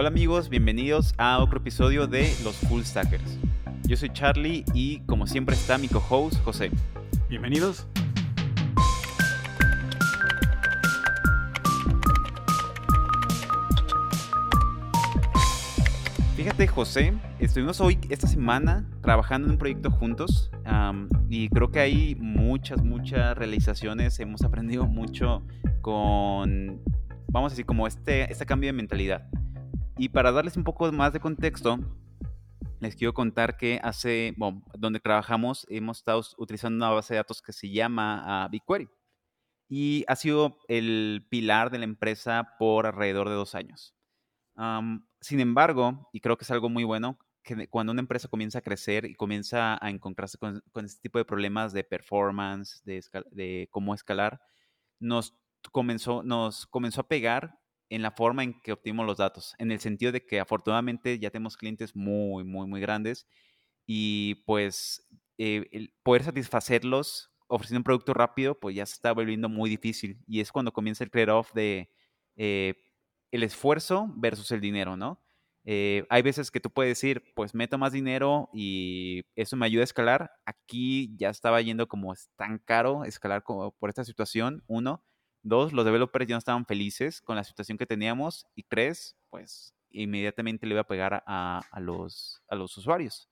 Hola amigos, bienvenidos a otro episodio de Los Full Stackers. Yo soy Charlie y como siempre está mi co-host José. Bienvenidos. Fíjate José, estuvimos hoy, esta semana, trabajando en un proyecto juntos y creo que hay muchas, muchas realizaciones, hemos aprendido mucho con, vamos a decir, como este, este cambio de mentalidad. Y para darles un poco más de contexto, les quiero contar que hace, bueno, donde trabajamos, hemos estado utilizando una base de datos que se llama uh, BigQuery. Y ha sido el pilar de la empresa por alrededor de dos años. sin embargo, y creo que es algo muy bueno, que cuando una empresa comienza a crecer y comienza a encontrarse con, este tipo de problemas de performance, de, de cómo escalar, nos comenzó, nos comenzó a pegar en la forma en que obtenemos los datos, en el sentido de que afortunadamente ya tenemos clientes muy, muy, muy grandes y pues eh, poder satisfacerlos ofreciendo un producto rápido, pues ya se está volviendo muy difícil y es cuando comienza el trade-off de eh, el esfuerzo versus el dinero, ¿no? Eh, hay veces que tú puedes decir, pues meto más dinero y eso me ayuda a escalar. Aquí ya estaba yendo como es tan caro escalar como por esta situación, uno. Dos, los developers ya no estaban felices con la situación que teníamos. Y tres, pues inmediatamente le iba a pegar a, los, a los usuarios.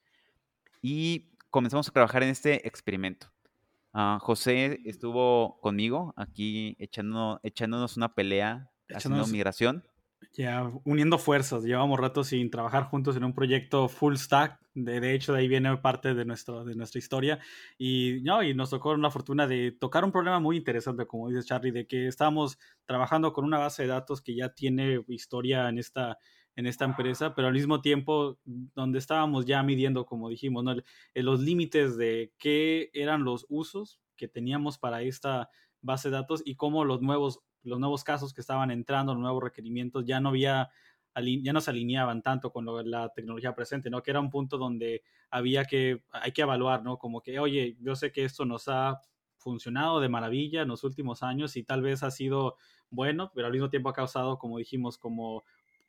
Y comenzamos a trabajar en este experimento. Ah, José estuvo conmigo aquí echando, echándonos una pelea, haciendo migración. Ya, uniendo fuerzas, llevamos rato sin trabajar juntos en un proyecto full stack. De, hecho, de ahí viene parte de, nuestro, de nuestra historia. Y, no, y nos tocó una fortuna de tocar un problema muy interesante, como dice Charlie, de que estábamos trabajando con una base de datos que ya tiene historia en esta, en esta empresa, pero al mismo tiempo donde estábamos ya midiendo, como dijimos, ¿no? los límites de qué eran los usos que teníamos para esta base de datos y cómo los nuevos los nuevos casos que estaban entrando, los nuevos requerimientos, ya no había ya no se alineaban tanto con la tecnología presente, ¿no? Que era un punto donde había que, hay que evaluar, ¿no? Como que, oye, yo sé que esto nos ha funcionado de maravilla en los últimos años y tal vez ha sido bueno, pero al mismo tiempo ha causado, como dijimos, como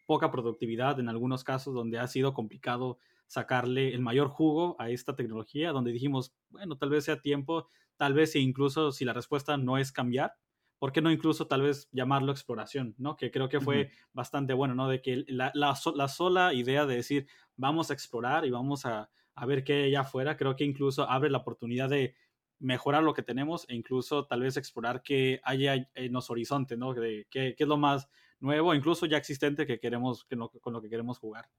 poca productividad en algunos casos donde ha sido complicado sacarle el mayor jugo a esta tecnología, donde dijimos, bueno, tal vez sea tiempo, tal vez incluso si la respuesta no es cambiar, ¿por qué no incluso tal vez llamarlo exploración, ¿no? Que creo que fue bastante bueno, ¿no? De que la, la, sola idea de decir, vamos a explorar y vamos a, a, ver qué hay allá afuera, creo que incluso abre la oportunidad de mejorar lo que tenemos e incluso tal vez explorar qué hay en los horizontes, ¿no? De qué, qué es lo más nuevo, incluso ya existente que queremos, que con lo que queremos jugar.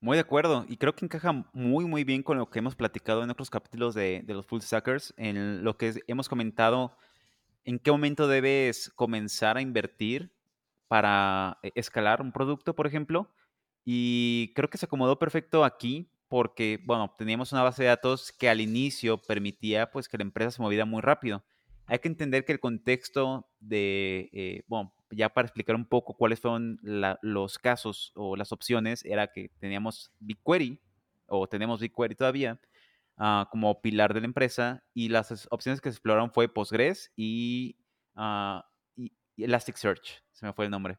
Muy de acuerdo, y creo que encaja muy, muy bien con lo que hemos platicado en otros capítulos de, de los Full Stackers, en lo que hemos comentado en qué momento debes comenzar a invertir para e, escalar un producto, por ejemplo. Y creo que se acomodó perfecto aquí porque, bueno, teníamos una base de datos que al inicio permitía pues que la empresa se moviera muy rápido. Hay que entender que el contexto de, eh, bueno, ya para explicar un poco cuáles fueron los casos o las opciones, era que teníamos BigQuery, o tenemos BigQuery todavía, Ah, como pilar de la empresa y las opciones que se exploraron fue Postgres y, uh, y, Elasticsearch, se me fue el nombre.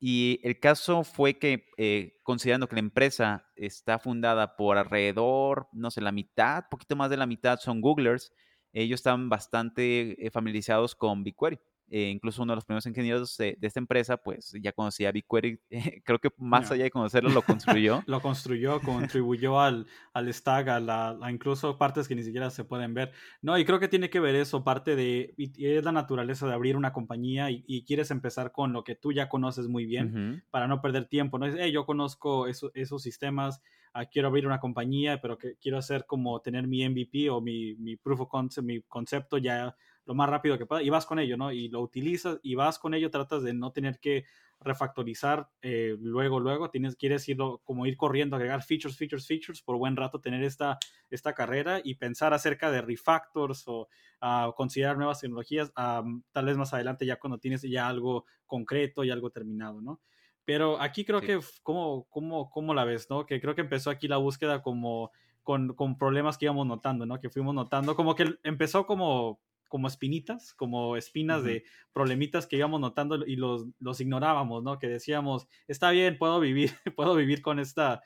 y el caso fue que, eh, considerando que la empresa está fundada por alrededor, no sé, la mitad, poquito más de la mitad son Googlers, ellos estaban bastante eh, familiarizados con BigQuery. Eh, incluso uno de los primeros ingenieros de, esta empresa, pues ya conocía BigQuery, creo que más allá de conocerlo, lo construyó. lo construyó, contribuyó al, al stack, a, la, incluso partes que ni siquiera se pueden ver. No, y creo que tiene que ver eso, parte de, es la naturaleza de abrir una compañía y, quieres empezar con lo que tú ya conoces muy bien para no perder tiempo, ¿no? Es, hey, yo conozco esos sistemas, ah, quiero abrir una compañía, pero que quiero hacer como tener mi MVP o mi, mi proof of concept, mi concepto ya lo más rápido que pueda y vas con ello, ¿no? Y lo utilizas y vas con ello, tratas de no tener que refactorizar eh, luego, luego, tienes, quieres irlo como ir corriendo, agregar features, features, features, por buen rato tener esta, esta carrera y pensar acerca de refactors o uh, considerar nuevas tecnologías, tal vez más adelante ya cuando tienes ya algo concreto y algo terminado, ¿no? Pero aquí creo que, ¿cómo, cómo, ¿cómo la ves, no? Que creo que empezó aquí la búsqueda como con, con problemas que íbamos notando, ¿no? Que fuimos notando, como que empezó como como espinitas, como espinas de problemitas que íbamos notando y los, los ignorábamos, ¿no? Que decíamos, está bien, puedo vivir, puedo vivir con esta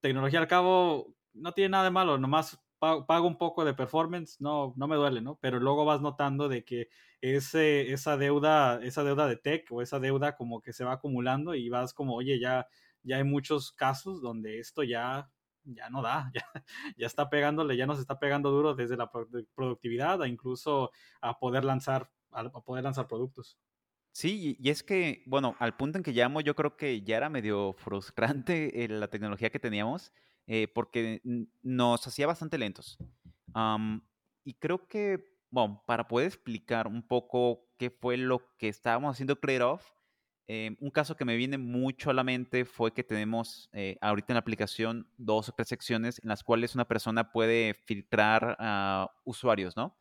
tecnología. Al cabo, no tiene nada de malo, nomás pago un poco de performance, no, no me duele, ¿no? Pero luego vas notando de que ese, esa deuda, esa deuda de tech o esa deuda como que se va acumulando y vas como, oye, ya, ya hay muchos casos donde esto ya, ya no da, ya, ya está pegándole, ya nos está pegando duro desde la productividad a incluso a poder lanzar, a poder lanzar productos. Sí, y es que, bueno, al punto en que llamo, yo creo que ya era medio frustrante eh, la tecnología que teníamos eh, porque nos hacía bastante lentos. y creo que, bueno, para poder explicar un poco qué fue lo que estábamos haciendo trade-off, eh, un caso que me viene mucho a la mente fue que tenemos eh, ahorita en la aplicación dos o tres secciones en las cuales una persona puede filtrar a usuarios, ¿no?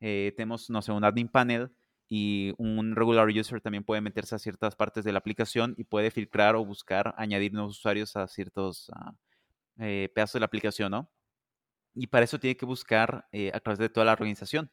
tenemos, no sé, un admin panel y un regular user también puede meterse a ciertas partes de la aplicación y puede filtrar o buscar añadir nuevos usuarios a ciertos uh, eh, pedazo de la aplicación, ¿no? Y para eso tiene que buscar eh, a través de toda la organización.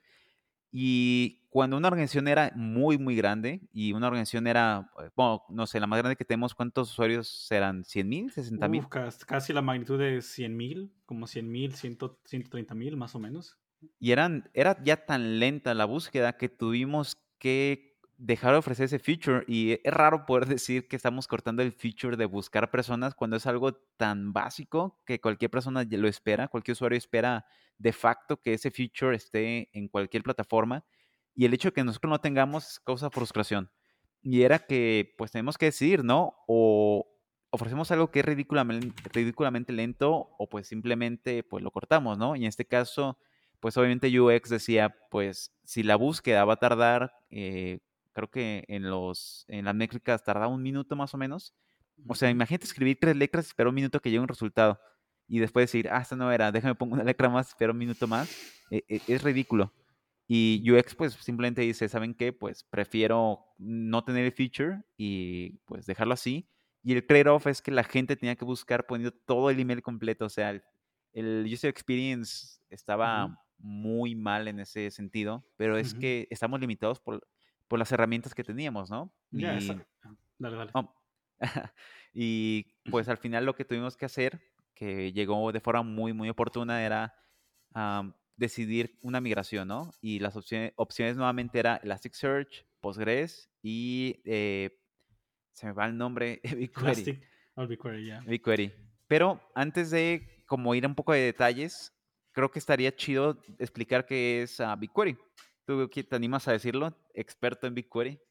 Y cuando una organización era muy, muy grande y una organización era, eh, bueno, no sé, la más grande que tenemos, ¿cuántos usuarios eran? ¿100 mil? ¿60 mil? Casi la magnitud de 100 mil, como 100 mil, 130 mil más o menos. Y eran, era ya tan lenta la búsqueda que tuvimos que dejar de ofrecer ese feature y es raro poder decir que estamos cortando el feature de buscar personas cuando es algo tan básico que cualquier persona lo espera, cualquier usuario espera de facto que ese feature esté en cualquier plataforma y el hecho de que nosotros no tengamos causa frustración. Y era que pues tenemos que decidir, ¿no? O ofrecemos algo que es ridículamente, ridículamente lento o pues simplemente pues lo cortamos, ¿no? Y en este caso pues obviamente UX decía pues si la búsqueda va a tardar eh, creo que en, los, en las métricas tardaba un minuto más o menos. O sea, imagínate escribir tres letras y esperar un minuto que llegue un resultado. Y después decir, ah, esta no era, déjame poner una letra más, espero un minuto más. E, e, es ridículo. Y UX pues simplemente dice, ¿saben qué? Pues prefiero no tener el feature y pues dejarlo así. Y el trade-off es que la gente tenía que buscar poniendo todo el email completo. O sea, el, user experience estaba muy mal en ese sentido, pero es que estamos limitados por por las herramientas que teníamos, ¿no? y, dale, dale. Oh, y pues al final lo que tuvimos que hacer, que llegó de forma muy, muy oportuna, era decidir una migración, ¿no? Y las opciones, opciones nuevamente era Elasticsearch, Postgres y eh, se me va el nombre, BigQuery. Oh, BigQuery, BigQuery. Pero antes de como ir un poco de detalles, creo que estaría chido explicar qué es uh, BigQuery. ¿Tú te animas a decirlo? Experto en BigQuery.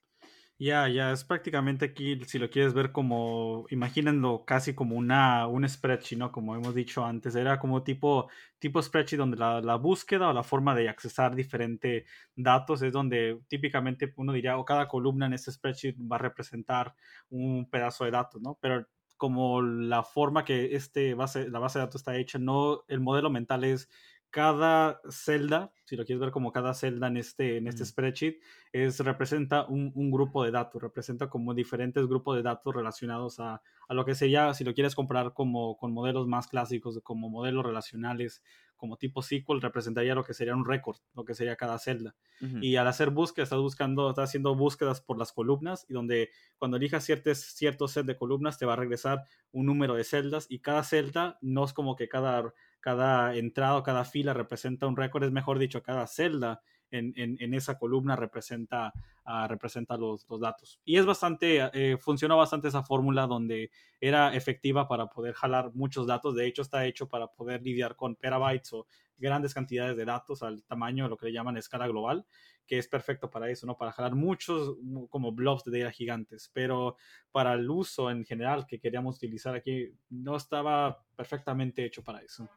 Ya, ya, es prácticamente aquí, si lo quieres ver como, imagínenlo casi como una, un spreadsheet, ¿no? Como hemos dicho antes, era como tipo, tipo spreadsheet donde la, la búsqueda o la forma de accesar diferentes datos es donde típicamente uno diría, o cada columna en ese spreadsheet va a representar un pedazo de datos, ¿no? Pero como la forma que este base, la base de datos está hecha, no, el modelo mental es cada celda, si lo quieres ver como cada celda en este, en este spreadsheet, es, representa un, un, grupo de datos, representa como diferentes grupos de datos relacionados a, a, lo que sería, si lo quieres comparar como con modelos más clásicos, como modelos relacionales, como tipo SQL, representaría lo que sería un récord, lo que sería cada celda. Y al hacer búsquedas, estás buscando, estás haciendo búsquedas por las columnas y donde cuando elijas ciertos, cierto set de columnas te va a regresar un número de celdas y cada celda no es como que cada cada entrada o cada fila representa un récord, es mejor dicho, cada celda en, en, esa columna representa, uh, representa los, datos. Y es bastante, eh, funcionó bastante esa fórmula donde era efectiva para poder jalar muchos datos. De hecho, está hecho para poder lidiar con petabytes o grandes cantidades de datos al tamaño lo que le llaman escala global, que es perfecto para eso, ¿no? Para jalar muchos como blobs de data gigantes, pero para el uso en general que queríamos utilizar aquí, no estaba perfectamente hecho para eso.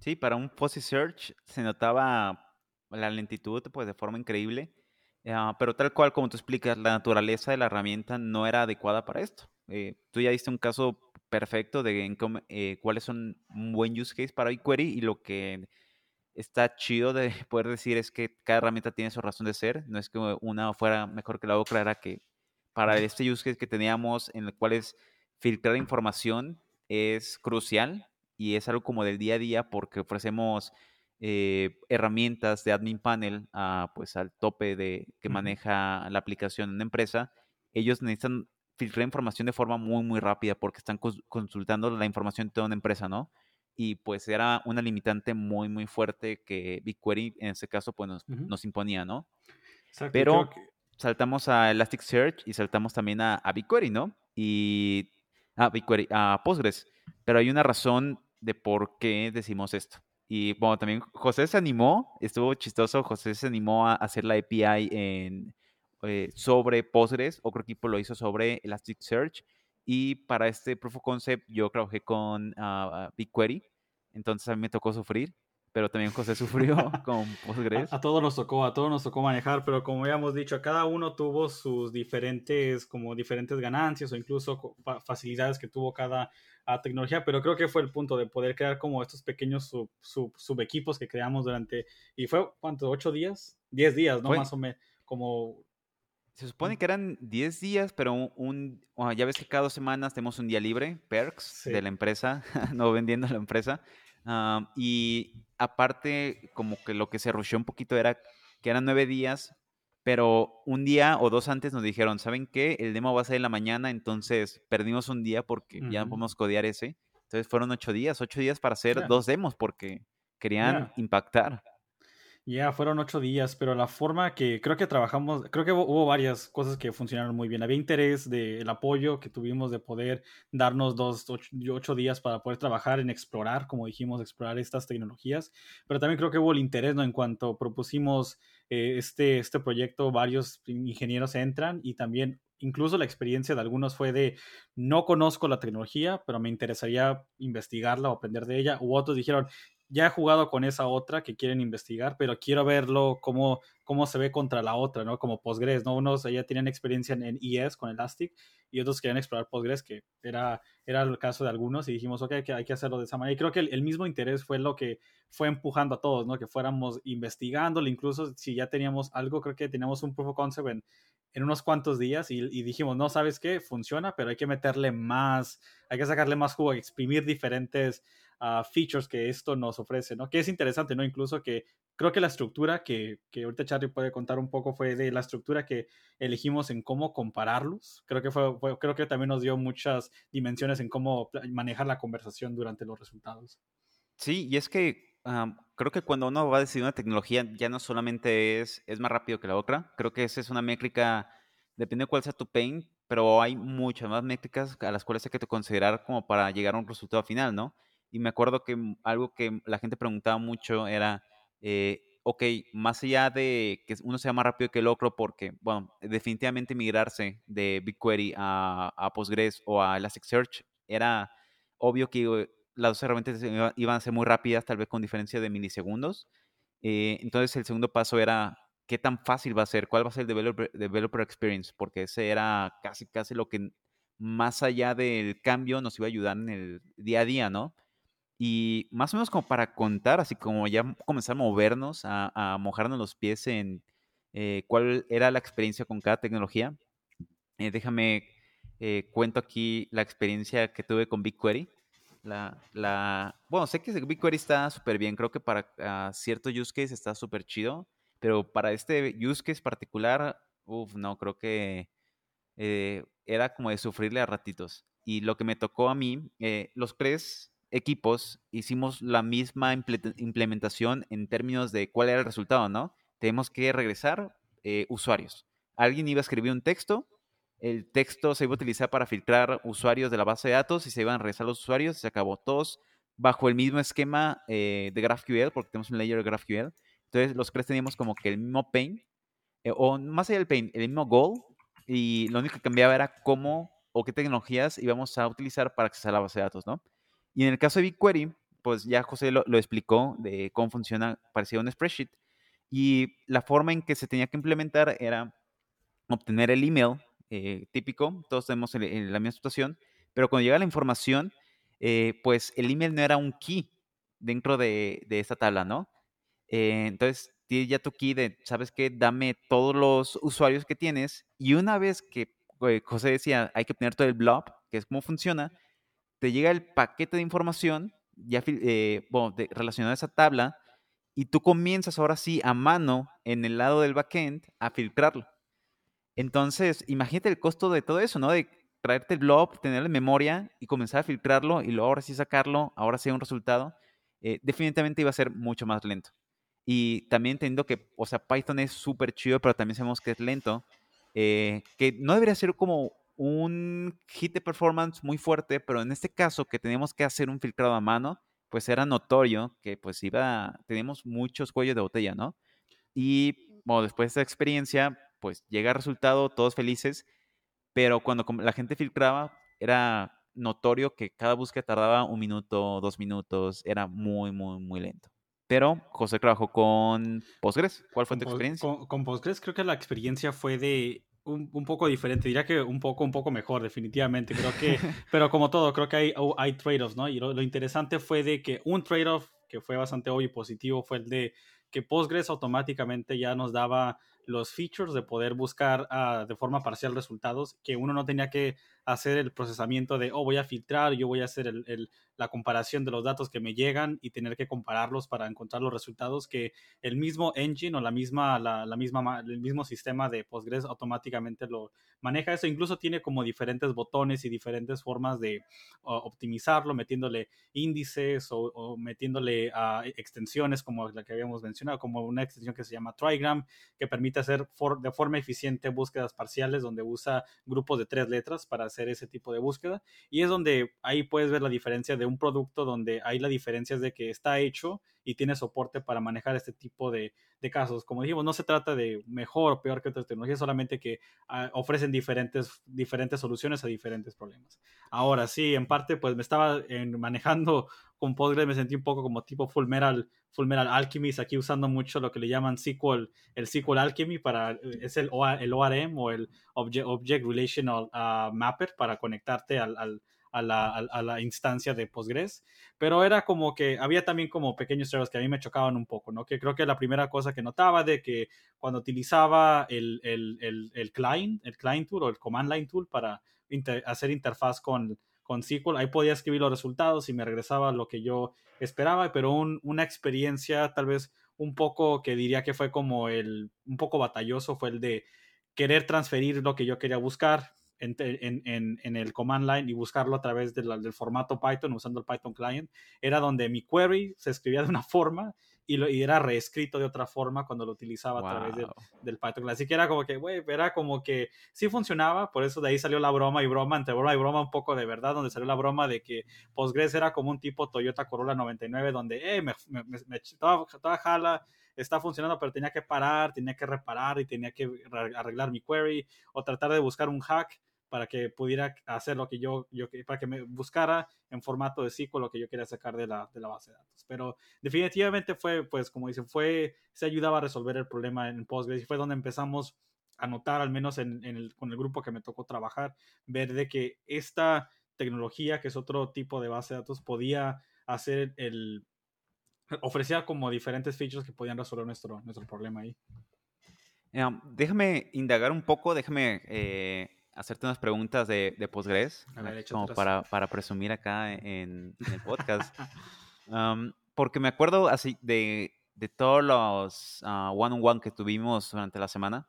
Sí, para un fuzzy search se notaba la lentitud pues de forma increíble, ah, pero tal cual como tú explicas, la naturaleza de la herramienta no era adecuada para esto. Eh, tú ya diste un caso perfecto de eh, cuáles son un buen use case para BigQuery y lo que está chido de poder decir es que cada herramienta tiene su razón de ser, no es que una fuera mejor que la otra, era que para este use case que teníamos en el cual es filtrar información es crucial y es algo como del día a día porque ofrecemos eh, herramientas de admin panel a, pues, al tope de que maneja la aplicación en una empresa, ellos necesitan filtrar información de forma muy, muy rápida porque están consultando la información de toda una empresa, ¿no? Y pues era una limitante muy, muy fuerte que BigQuery en ese caso pues nos, imponía, ¿no? Pero saltamos a Elasticsearch y saltamos también a, a BigQuery, ¿no? Y a BigQuery, a Postgres. Pero hay una razón de por qué decimos esto. Y bueno, también José se animó, estuvo chistoso, José se animó a hacer la API en, eh, sobre Postgres, otro equipo lo hizo sobre Elasticsearch. Y para este Proof of Concept yo trabajé con uh, BigQuery, entonces a mí me tocó sufrir pero también José sufrió con Postgres. A, todos nos tocó, a todos nos tocó manejar, pero como ya hemos dicho, cada uno tuvo sus diferentes, como diferentes ganancias o incluso facilidades que tuvo cada tecnología, pero creo que fue el punto de poder crear como estos pequeños sub, sub, sub equipos que creamos durante, y fue, ¿cuánto? ¿Ocho días? Diez días, ¿no? Más o menos, como... Se supone que eran diez días, pero un, ya ves que cada dos semanas tenemos un día libre, perks de la empresa, no vendiendo la empresa y aparte, como que lo que se rusheó un poquito era que eran nueve días, pero un día o dos antes nos dijeron, ¿saben qué? El demo va a ser en la mañana, entonces perdimos un día porque ya no podemos codear ese. Entonces fueron ocho días, ocho días para hacer dos demos porque querían impactar. Ya, fueron ocho días, pero la forma que creo que trabajamos, creo que hubo, varias cosas que funcionaron muy bien. Había interés del apoyo que tuvimos de poder darnos dos, ocho, días para poder trabajar en explorar, como dijimos, explorar estas tecnologías, pero también creo que hubo el interés, ¿no? En cuanto propusimos eh, este, este proyecto, varios ingenieros entran y también incluso la experiencia de algunos fue de no conozco la tecnología, pero me interesaría investigarla o aprender de ella, u otros dijeron, ya he jugado con esa otra que quieren investigar, pero quiero verlo cómo, cómo se ve contra la otra, ¿no? Como Postgres, ¿no? Unos ya tenían experiencia en, ES con Elastic y otros querían explorar Postgres, que era, era el caso de algunos, y dijimos, ok, hay que, hay que hacerlo de esa manera. Y creo que el, mismo interés fue lo que fue empujando a todos, ¿no? Que fuéramos investigándolo, incluso si ya teníamos algo, creo que teníamos un proof of concept en, en unos cuantos días y, y, dijimos, no, ¿sabes qué? Funciona, pero hay que meterle más, hay que sacarle más jugo, exprimir diferentes features que esto nos ofrece, ¿no? Que es interesante, ¿no? Incluso que creo que la estructura que, que ahorita Charlie puede contar un poco fue de la estructura que elegimos en cómo compararlos. Creo que fue, creo que también nos dio muchas dimensiones en cómo manejar la conversación durante los resultados. Sí, y es que creo que cuando uno va a decidir una tecnología ya no solamente es, es más rápido que la otra, creo que esa es una métrica, depende de cuál sea tu pain, pero hay muchas más métricas a las cuales hay que considerar como para llegar a un resultado final, ¿no? Y me acuerdo que algo que la gente preguntaba mucho era, eh, ok, más allá de que uno sea más rápido que el otro, porque, bueno, definitivamente migrarse de BigQuery a, a Postgres o a Elasticsearch era obvio que las dos herramientas iban a ser muy rápidas, tal vez con diferencia de milisegundos. Eh, entonces el segundo paso era qué tan fácil va a ser, cuál va a ser el developer, developer experience, porque ese era casi, casi lo que más allá del cambio nos iba a ayudar en el día a día, ¿no? Y más o menos como para contar, así como ya comenzar a movernos, a, mojarnos los pies en eh, cuál era la experiencia con cada tecnología. Eh, déjame, eh, cuento aquí la experiencia que tuve con BigQuery. La, la, bueno, sé que BigQuery está súper bien, creo que para uh, cierto use case está súper chido, pero para este use case particular, uff, no, creo que era como de sufrirle a ratitos. Y lo que me tocó a mí, los tres equipos hicimos la misma implementación en términos de cuál era el resultado, ¿no? Tenemos que regresar eh, usuarios. Alguien iba a escribir un texto, el texto se iba a utilizar para filtrar usuarios de la base de datos y se iban a regresar los usuarios y se acabó todos bajo el mismo esquema eh, de GraphQL, porque tenemos un layer de GraphQL. Entonces los tres teníamos como que el mismo pain, eh, o más allá del pain, el mismo goal, y lo único que cambiaba era cómo o qué tecnologías íbamos a utilizar para acceder a la base de datos, ¿no? Y en el caso de BigQuery, pues ya José lo, explicó de cómo funciona, parecía un spreadsheet. Y la forma en que se tenía que implementar era obtener el email eh, típico, todos tenemos en la misma situación, pero cuando llega la información, eh, pues el email no era un key dentro de, de esta tabla, ¿no? Eh, entonces, tienes ya tu key de, ¿sabes qué? Dame todos los usuarios que tienes y una vez que José decía, hay que obtener todo el blob, que es cómo funciona, te llega el paquete de información ya eh, bueno, relacionado a esa tabla y tú comienzas ahora sí a mano en el lado del backend a filtrarlo. Entonces, imagínate el costo de todo eso, ¿no? De traerte el blob, tenerlo en memoria y comenzar a filtrarlo y luego ahora sí sacarlo, ahora sí un resultado, eh, definitivamente iba a ser mucho más lento. Y también entendiendo que, o sea, Python es súper chido, pero también sabemos que es lento, eh, que no debería ser como un hit de performance muy fuerte, pero en este caso que teníamos que hacer un filtrado a mano, pues era notorio que pues iba, teníamos muchos cuellos de botella, ¿no? Y bueno, después de esta experiencia, pues llega el resultado, todos felices, pero cuando la gente filtraba, era notorio que cada búsqueda tardaba un minuto, dos minutos, era muy, muy, muy lento. Pero José trabajó con Postgres. ¿Cuál fue tu experiencia? Con, Postgres creo que la experiencia fue de un, poco diferente. Diría que un poco, un poco mejor, definitivamente. Creo que, pero como todo, creo que hay, hay trade-offs, ¿no? Y lo, lo interesante fue de que un trade-off que fue bastante obvio y positivo fue el de que Postgres automáticamente ya nos daba los features de poder buscar ah, de forma parcial resultados, que uno no tenía que hacer el procesamiento de, oh, voy a filtrar, yo voy a hacer el, la comparación de los datos que me llegan y tener que compararlos para encontrar los resultados que el mismo engine o la misma, la, misma, el mismo sistema de Postgres automáticamente lo maneja eso. Incluso tiene como diferentes botones y diferentes formas de optimizarlo, metiéndole índices o, metiéndole a extensiones como la que habíamos mencionado, como una extensión que se llama Trigram, que permite hacer de forma eficiente búsquedas parciales donde usa grupos de tres letras para hacer ese tipo de búsqueda. Y es donde ahí puedes ver la diferencia de un producto donde hay la diferencia de que está hecho y tiene soporte para manejar este tipo de, casos. Como dijimos, no se trata de mejor o peor que otras tecnologías, solamente que ah, ofrecen diferentes, diferentes soluciones a diferentes problemas. Ahora sí, en parte, pues me estaba manejando con Postgres, me sentí un poco como tipo Full Full Alchemist, aquí usando mucho lo que le llaman SQL, el SQL Alchemy, para, es el, el ORM o el Object, Relational ah, Mapper para conectarte al a la, instancia de Postgres, pero era como que había también como pequeños errores que a mí me chocaban un poco, ¿no? Que creo que la primera cosa que notaba de que cuando utilizaba el, client, el client tool o el command line tool para hacer interfaz con, con SQL, ahí podía escribir los resultados y me regresaba lo que yo esperaba, pero una experiencia tal vez un poco que diría que fue como el, un poco batalloso fue el de querer transferir lo que yo quería buscar en, el command line y buscarlo a través del formato Python usando el Python client, era donde mi query se escribía de una forma y, lo, era reescrito de otra forma cuando lo utilizaba a través del, Python. Así que era como que, güey, era como que sí funcionaba, por eso de ahí salió la broma y broma, entre broma y broma un poco de verdad, donde salió la broma de que Postgres era como un tipo Toyota Corolla 99, donde, eh, me, me, me toda, toda jala, está funcionando, pero tenía que parar, tenía que reparar y tenía que arreglar mi query o tratar de buscar un hack para que pudiera hacer lo que yo, yo para que me buscara en formato de SQL lo que yo quería sacar de la, de la base de datos. Pero definitivamente fue, pues como dicen, fue, se ayudaba a resolver el problema en Postgres y fue donde empezamos a notar, al menos en, el, con el grupo que me tocó trabajar, ver de que esta tecnología, que es otro tipo de base de datos, podía hacer el, ofrecía como diferentes features que podían resolver nuestro, nuestro problema ahí. déjame indagar un poco, déjame eh, hacerte unas preguntas de, de Postgres, como para, para, presumir acá en, el podcast. porque me acuerdo así de, de todos los ah, one-on-one que tuvimos durante la semana,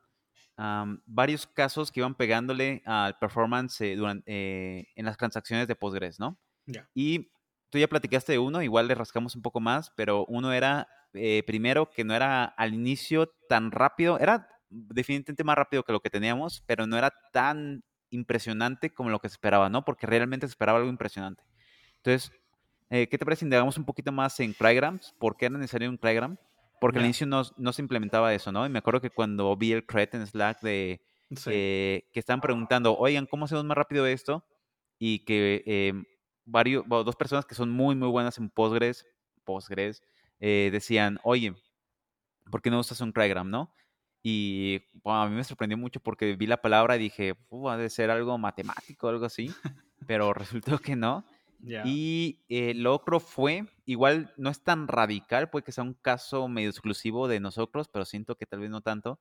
varios casos que iban pegándole al performance eh, durante, eh, en las transacciones de Postgres, ¿no? Y tú ya platicaste de uno, igual le rascamos un poco más, pero uno era, eh, primero, que no era al inicio tan rápido, era definitivamente más rápido que lo que teníamos, pero no era tan impresionante como lo que se esperaba, ¿no? Porque realmente se esperaba algo impresionante. Entonces, eh, ¿qué te parece si indagamos un poquito más en Crygrams? ¿Por qué era necesario un Crygram? Porque al inicio no, no, se implementaba eso, ¿no? Y me acuerdo que cuando vi el cred en Slack de eh, que estaban preguntando, oigan, ¿cómo hacemos más rápido esto? Y que em, varios, dos personas que son muy, muy buenas en Postgres, Postgres, eh, decían, oye, ¿por qué no usas un Crygram, no? Y a mí me sorprendió mucho porque vi la palabra y dije, ha de ser algo matemático, algo así, pero resultó que no. Y eh, lo otro fue, igual no es tan radical, puede que sea un caso medio exclusivo de nosotros, pero siento que tal vez no tanto,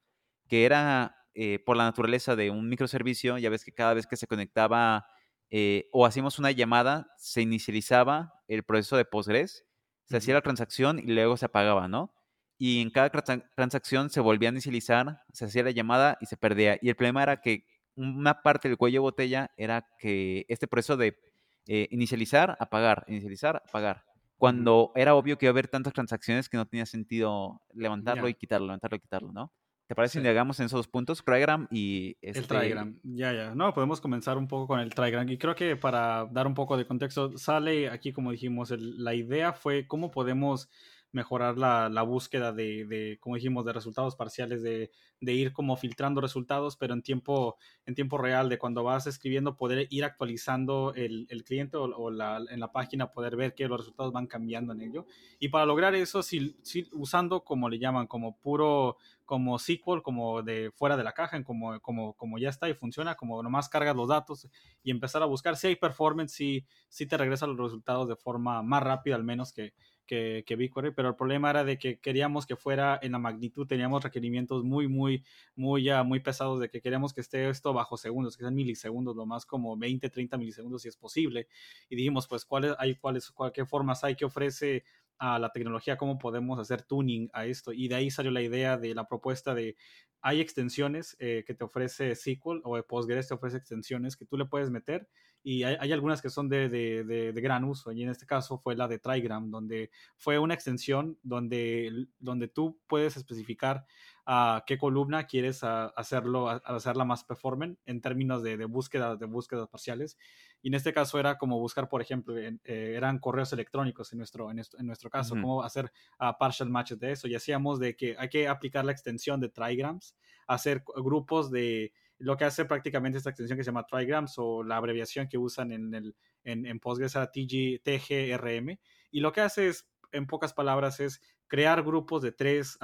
que era eh, por la naturaleza de un microservicio, ya ves que cada vez que se conectaba eh, o hacíamos una llamada, se inicializaba el proceso de Postgres, se hacía la transacción y luego se apagaba, ¿no? Y en cada transacción se volvía a inicializar, se hacía la llamada y se perdía. Y el problema era que una parte del cuello de botella era que este proceso de eh, inicializar, apagar, inicializar, apagar. Cuando era obvio que iba a haber tantas transacciones que no tenía sentido levantarlo y quitarlo, levantarlo y quitarlo, ¿no? ¿Te parece si llegamos en esos dos puntos, Trigram y este... El Trigram, ya, ya. No, podemos comenzar un poco con el Trigram. Y creo que para dar un poco de contexto, sale aquí, como dijimos, la idea fue cómo podemos mejorar la, la búsqueda de, de, como dijimos, de resultados parciales, de, de, ir como filtrando resultados, pero en tiempo, en tiempo real, de cuando vas escribiendo, poder ir actualizando el, el cliente o, la, en la página, poder ver que los resultados van cambiando en ello. Y para lograr eso, si, si, usando, como le llaman, como puro, como SQL, como de fuera de la caja, como, como, como ya está y funciona, como nomás cargas los datos y empezar a buscar si hay performance, si, si te regresa los resultados de forma más rápida al menos que, que, que BigQuery, pero el problema era de que queríamos que fuera en la magnitud, teníamos requerimientos muy, muy, muy, ya, muy pesados de que queríamos que esté esto bajo segundos, que sean milisegundos, lo más como 20, 30 milisegundos si es posible. Y dijimos, pues, ¿cuáles hay, cuáles, qué formas hay que ofrece a la tecnología, cómo podemos hacer tuning a esto. Y de ahí salió la idea de la propuesta de hay extensiones eh, que te ofrece SQL o Postgres te ofrece extensiones que tú le puedes meter y hay, algunas que son de, de, de, gran uso y en este caso fue la de Trigram donde fue una extensión donde, donde tú puedes especificar a qué columna quieres hacerlo, hacerla más performant en términos de, búsqueda, de búsquedas parciales. Y en este caso era como buscar, por ejemplo, eh, eran correos electrónicos en nuestro, en nuestro, caso, cómo hacer partial matches de eso. Y hacíamos de que hay que aplicar la extensión de trigrams, hacer grupos de lo que hace prácticamente esta extensión que se llama trigrams o la abreviación que usan en, el, en, en Postgres a TG, TGRM. Y lo que hace es, en pocas palabras, es crear grupos de tres,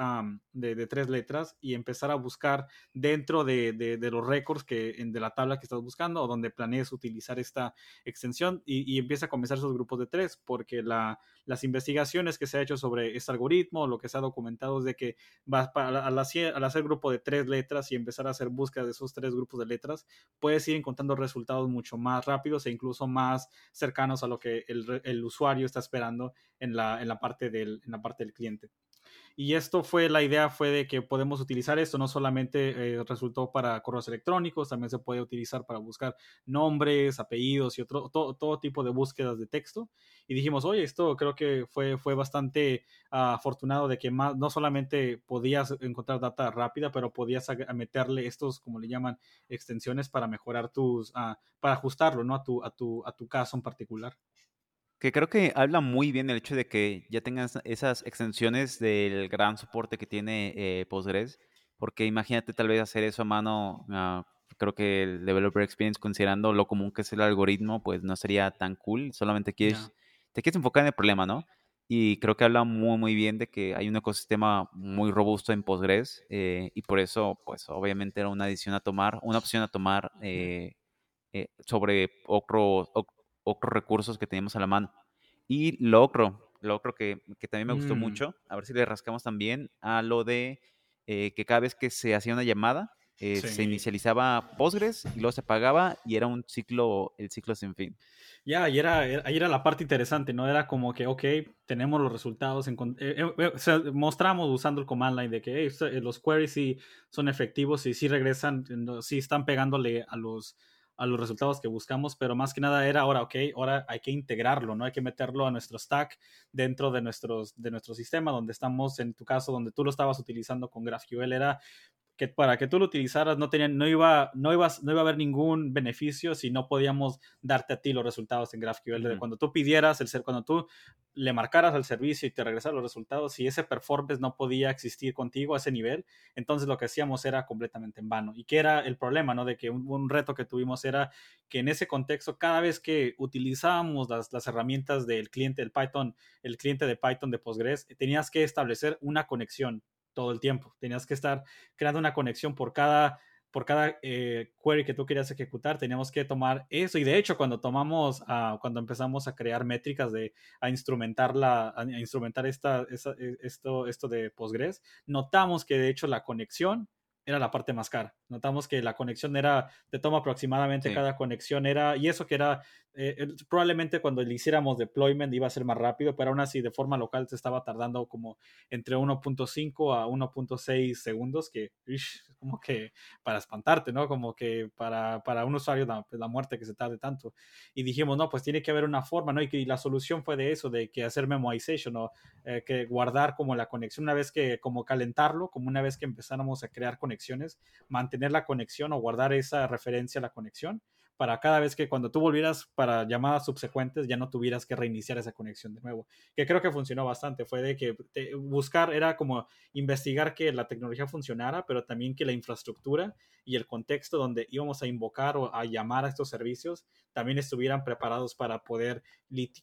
de, tres letras y empezar a buscar dentro de, los récords que, de la tabla que estás buscando o donde planees utilizar esta extensión y, empieza a comenzar esos grupos de tres porque la, las investigaciones que se ha hecho sobre este algoritmo, lo que se ha documentado es de que vas para, al, hacer, al hacer grupo de tres letras y empezar a hacer búsqueda de esos tres grupos de letras, puedes ir encontrando resultados mucho más rápidos e incluso más cercanos a lo que el, el usuario está esperando en la, en la, parte, del, en la parte del cliente. Y esto fue, la idea fue de que podemos utilizar esto, no solamente eh, resultó para correos electrónicos, también se puede utilizar para buscar nombres, apellidos y otro, todo, tipo de búsquedas de texto. Y dijimos, oye, esto creo que fue, fue bastante ah, afortunado de que más, no solamente podías encontrar data rápida, pero podías meterle estos, como le llaman, extensiones para mejorar tus, ah, para ajustarlo, ¿no? A tu, a tu, a tu caso en particular. Que creo que habla muy bien el hecho de que ya tengas esas extensiones del gran soporte que tiene eh, Postgres, porque imagínate tal vez hacer eso a mano, ah, creo que el Developer Experience, considerando lo común que es el algoritmo, pues no sería tan cool, solamente quieres, te quieres enfocar en el problema, ¿no? Y creo que habla muy, muy bien de que hay un ecosistema muy robusto en Postgres eh, y por eso, pues obviamente era una decisión a tomar, una opción a tomar eh, sobre otro, otros recursos que teníamos a la mano. Y lo otro, lo otro que, que también me gustó mm. mucho, a ver si le rascamos también a lo de eh, que cada vez que se hacía una llamada, eh, se inicializaba Postgres y luego se apagaba y era un ciclo, el ciclo sin fin. Ya, y era, ahí era la parte interesante, ¿no? Era como que, ok, tenemos los resultados, en, eh, mostramos usando el command line de que los queries sí son efectivos y sí regresan, sí están pegándole a los, a los resultados que buscamos, pero más que nada era ahora, ok, ahora hay que integrarlo, ¿no? Hay que meterlo a nuestro stack dentro de, nuestros, de nuestro sistema, donde estamos, en tu caso, donde tú lo estabas utilizando con GraphQL, era que para que tú lo utilizaras no, tenía, no, iba, no, ibas, no iba a haber ningún beneficio si no podíamos darte a ti los resultados en GraphQL. Cuando tú pidieras, el ser, cuando tú le marcaras al servicio y te regresara los resultados, si ese performance no podía existir contigo a ese nivel, entonces lo que hacíamos era completamente en vano. ¿Y qué era el problema? ¿no? De que un, reto que tuvimos era que en ese contexto, cada vez que utilizábamos las, las herramientas del cliente del Python, el cliente de Python de Postgres, tenías que establecer una conexión todo el tiempo. Tenías que estar creando una conexión por cada, por cada eh, query que tú querías ejecutar. Teníamos que tomar eso. Y de hecho, cuando tomamos, uh, cuando empezamos a crear métricas de a instrumentar la, a instrumentar esta, e, esto, esto de Postgres, notamos que de hecho la conexión era la parte más cara. Notamos que la conexión era, te toma aproximadamente cada conexión era, y eso que era, eh, probablemente cuando le hiciéramos deployment iba a ser más rápido, pero aún así de forma local se estaba tardando como entre 1.5 a 1.6 segundos, que es como que para espantarte, ¿no? Como que para, para un usuario la, pues, la, muerte que se tarde tanto. Y dijimos, no, pues tiene que haber una forma, ¿no? Y, que, la solución fue de eso, de que hacer memoization o eh, que guardar como la conexión una vez que, como calentarlo, como una vez que empezáramos a crear mantener la conexión o guardar esa referencia a la conexión para cada vez que cuando tú volvieras para llamadas subsecuentes ya no tuvieras que reiniciar esa conexión de nuevo. Que creo que funcionó bastante. Fue de que buscar era como investigar que la tecnología funcionara, pero también que la infraestructura y el contexto donde íbamos a invocar o a llamar a estos servicios también estuvieran preparados para poder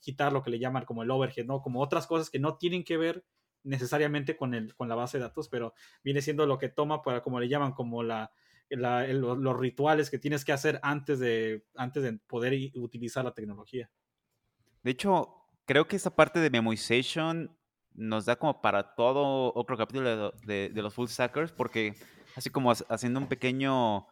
quitar lo que le llaman como el overhead, ¿no? Como otras cosas que no tienen que ver necesariamente con, el, con la base de datos, pero viene siendo lo que toma para, como le llaman, como la, los rituales que tienes que hacer antes de, antes de poder utilizar la tecnología. De hecho, creo que esa parte de memoization nos da como para todo otro capítulo de, de, los full stackers, porque así como haciendo un pequeño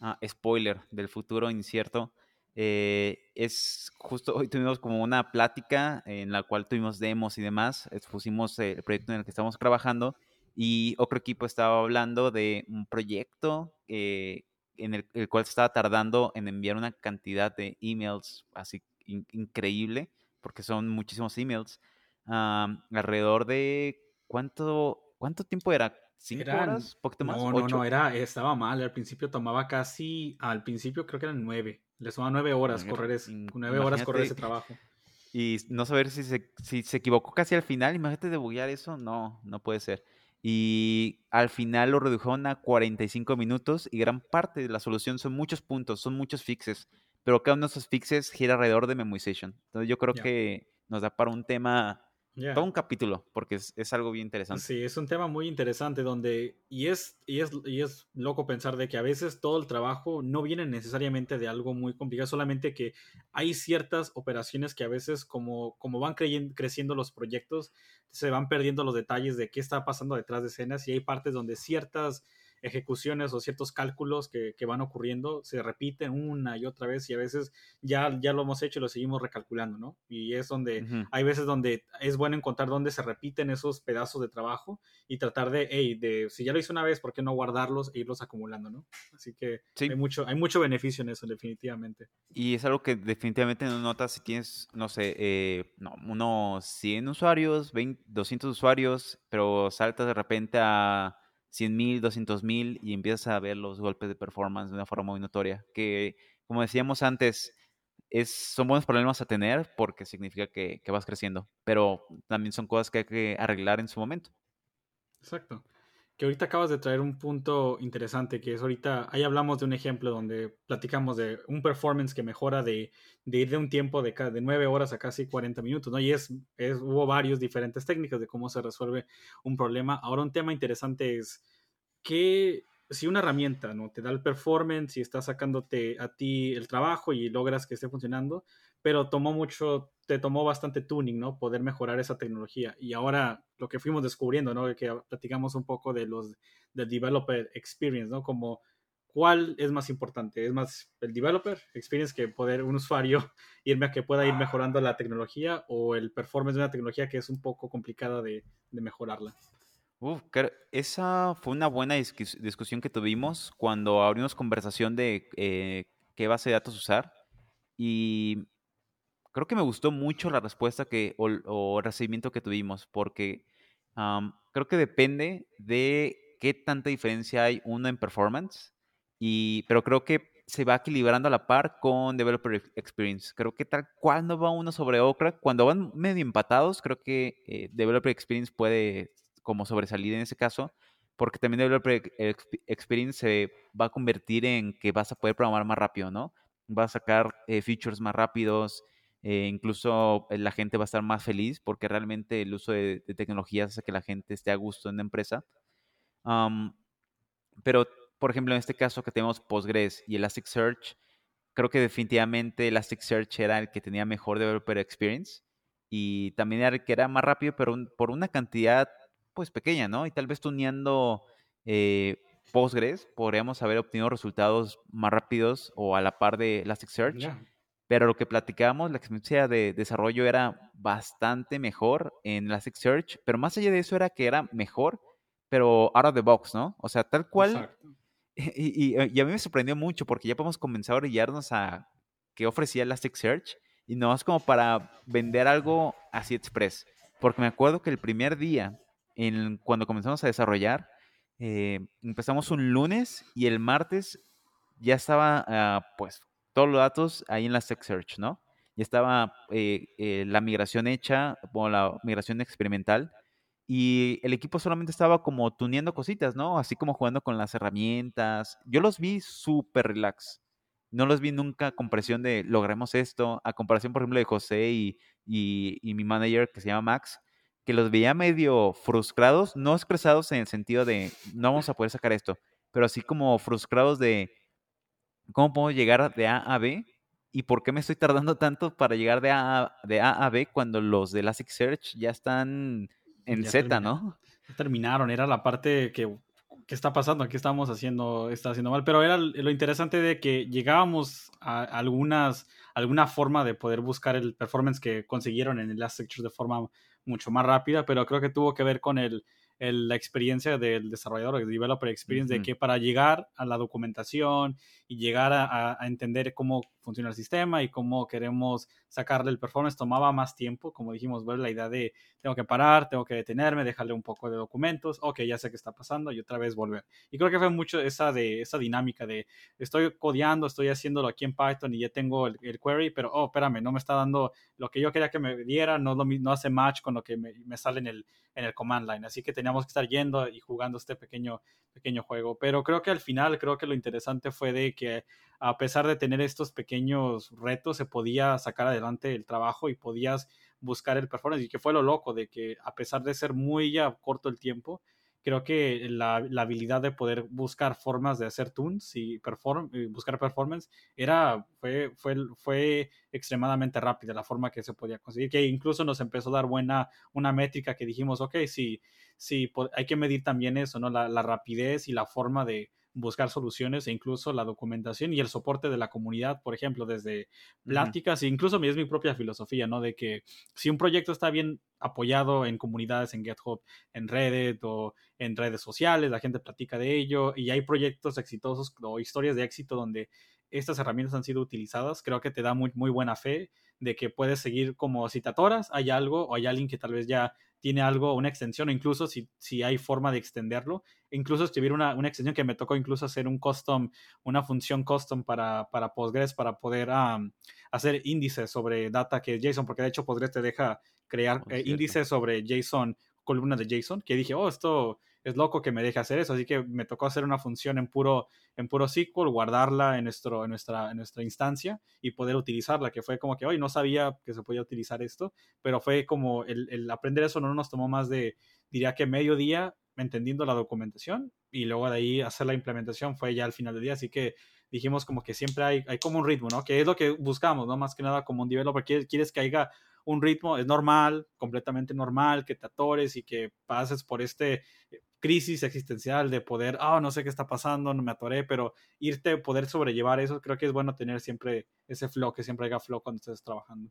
ah, spoiler del futuro incierto, eh, es justo hoy tuvimos como una plática en la cual tuvimos demos y demás, expusimos el proyecto en el que estamos trabajando y otro equipo estaba hablando de un proyecto eh, en el, cual se estaba tardando en enviar una cantidad de emails así increíble, porque son muchísimos emails, alrededor de cuánto, cuánto tiempo era, ¿Cinco horas? ¿Poquito más? No, no, no, era, estaba mal. Al principio tomaba casi, al principio creo que eran nueve. Les tomaba nueve horas correr ese, nueve horas correr ese trabajo. Y no saber si se, si se equivocó casi al final, imagínate debuguear eso, no, no puede ser. Y al final lo redujeron a 45 minutos y gran parte de la solución son muchos puntos, son muchos fixes, pero cada uno de esos fixes gira alrededor de memoization. Entonces yo creo que nos da para un tema todo un capítulo, porque es, algo bien interesante. Sí, es un tema muy interesante donde, y es, y, es, y es loco pensar de que a veces todo el trabajo no viene necesariamente de algo muy complicado, solamente que hay ciertas operaciones que a veces como, como van creciendo los proyectos, se van perdiendo los detalles de qué está pasando detrás de escenas y hay partes donde ciertas ejecuciones o ciertos cálculos que, van ocurriendo se repiten una y otra vez y a veces ya, ya lo hemos hecho y lo seguimos recalculando, ¿no? Y es donde hay veces donde es bueno encontrar dónde se repiten esos pedazos de trabajo y tratar de, hey, de, si ya lo hice una vez, ¿por qué no guardarlos e irlos acumulando, ¿no? Así que hay, mucho, hay mucho beneficio en eso, definitivamente. Y es algo que definitivamente no notas si tienes, no sé, eh, no, unos 100 usuarios, 20, 200 usuarios, pero saltas de repente a 100 mil, 200 mil y empiezas a ver los golpes de performance de una forma muy notoria. Que, como decíamos antes, es, son buenos problemas a tener porque significa que, vas creciendo, pero también son cosas que hay que arreglar en su momento. Exacto. Que ahorita acabas de traer un punto interesante, que es ahorita, ahí hablamos de un ejemplo donde platicamos de un performance que mejora de, ir de un tiempo de, de 9 horas a casi 40 minutos, ¿no? Y es, es, hubo varios diferentes técnicas de cómo se resuelve un problema. Ahora un tema interesante es que si una herramienta no te da el performance y está sacándote a ti el trabajo y logras que esté funcionando, pero tomó mucho, te tomó bastante tuning, ¿no? Poder mejorar esa tecnología. Y ahora lo que fuimos descubriendo, ¿no? Que platicamos un poco de los del developer experience, ¿no? Como cuál es más importante, es más el developer experience que poder un usuario irme a que pueda ir mejorando la tecnología o el performance de una tecnología que es un poco complicada de, de mejorarla. Uf, esa fue una buena discusión que tuvimos cuando abrimos conversación de eh, qué base de datos usar. Y creo que me gustó mucho la respuesta que, o, recibimiento que tuvimos, porque creo que depende de qué tanta diferencia hay uno en performance, y, pero creo que se va equilibrando a la par con Developer Experience. Creo que tal cual no va uno sobre Okra, cuando van medio empatados, creo que eh, Developer Experience puede como sobresalir en ese caso, porque también Developer Experience se va a convertir en que vas a poder programar más rápido, ¿no? Vas a sacar eh, features más rápidos, eh, incluso eh, la gente va a estar más feliz porque realmente el uso de, tecnologías hace que la gente esté a gusto en la empresa. pero, por ejemplo, en este caso que tenemos Postgres y Elasticsearch, creo que definitivamente Elasticsearch era el que tenía mejor developer experience y también era el que era más rápido, pero por una cantidad pues pequeña, ¿no? Y tal vez tuneando eh, Postgres, podríamos haber obtenido resultados más rápidos o a la par de Elasticsearch. Pero lo que platicábamos, la experiencia de desarrollo era bastante mejor en Elasticsearch, pero más allá de eso era que era mejor, pero out of the box, ¿no? O sea, tal cual. Y, y, a mí me sorprendió mucho porque ya podemos comenzar a brillarnos a qué ofrecía Elasticsearch y no es como para vender algo así express. Porque me acuerdo que el primer día, en, cuando comenzamos a desarrollar, eh, empezamos un lunes y el martes ya estaba, ah, pues, todos los datos ahí en la Search, ¿no? Ya estaba eh, eh, la migración hecha, o la migración experimental, y el equipo solamente estaba como tuneando cositas, ¿no? Así como jugando con las herramientas. Yo los vi súper relax. No los vi nunca con presión de logremos esto, a comparación, por ejemplo, de José y, y, y mi manager que se llama Max, que los veía medio frustrados, no expresados en el sentido de no vamos a poder sacar esto, pero así como frustrados de cómo puedo llegar de A a B y por qué me estoy tardando tanto para llegar de A a, de a, a B cuando los de Elasticsearch ya están en Z, ¿no? Ya terminaron, era la parte que ¿qué está pasando? ¿Qué estamos haciendo? Está haciendo mal. Pero era lo interesante de que llegábamos a algunas, alguna forma de poder buscar el performance que consiguieron en Elasticsearch de forma mucho más rápida, pero creo que tuvo que ver con el, la experiencia del desarrollador, el developer experience, de que para llegar a la documentación y llegar a, entender cómo funciona el sistema y cómo queremos sacarle el performance tomaba más tiempo, como dijimos, ver la idea de tengo que parar, tengo que detenerme, dejarle un poco de documentos, ok, ya sé qué está pasando y otra vez volver. Y creo que fue mucho esa, de, esa dinámica de estoy codeando, estoy haciéndolo aquí en Python y ya tengo el, query, pero, oh, espérame, no me está dando lo que yo quería que me diera, no, no hace match con lo que me, me sale en el, en el command line. Así que teníamos que estar yendo y jugando este pequeño, pequeño juego. Pero creo que al final, creo que lo interesante fue de que a pesar de tener estos pequeños retos, se podía sacar adelante el trabajo y podías buscar el performance. Y que fue lo loco de que a pesar de ser muy ya corto el tiempo, creo que la, habilidad de poder buscar formas de hacer tunes y, perform, buscar performance era, fue, fue, fue extremadamente rápida la forma que se podía conseguir, que incluso nos empezó a dar buena, una métrica que dijimos, ok, sí, sí, hay que medir también eso, ¿no? la rapidez y la forma de, buscar soluciones e incluso la documentación y el soporte de la comunidad, por ejemplo, desde pláticas, e incluso es mi propia filosofía, ¿no? De que si un proyecto está bien apoyado en comunidades, en GitHub, en Reddit o en redes sociales, la gente platica de ello y hay proyectos exitosos o historias de éxito donde estas herramientas han sido utilizadas, creo que te da muy, muy buena fe de que puedes seguir como citatoras, hay algo o hay alguien que tal vez ya tiene algo, una extensión, o incluso si, si hay forma de extenderlo, incluso escribir una, una, extensión que me tocó incluso hacer un custom, una función custom para, para Postgres para poder hacer índices sobre data que es JSON, porque de hecho Postgres te deja crear oh, eh, índices sobre JSON, columna de JSON, que dije, oh, esto es loco que me deje hacer eso, así que me tocó hacer una función en puro, en puro SQL, guardarla en, nuestro, en, nuestra, en nuestra instancia y poder utilizarla, que fue como que hoy no sabía que se podía utilizar esto, pero fue como el, el, aprender eso no nos tomó más de, diría que medio día entendiendo la documentación y luego de ahí hacer la implementación fue ya al final del día, así que dijimos como que siempre hay, hay como un ritmo, ¿no? Que es lo que buscamos, ¿no? Más que nada como un developer, quieres, quieres que haya un ritmo, es normal, completamente normal, que te atores y que pases por este crisis existencial de poder, ah, no sé qué está pasando, no me atoré, pero irte, poder sobrellevar eso, creo que es bueno tener siempre ese flow, que siempre haya flow cuando estés trabajando.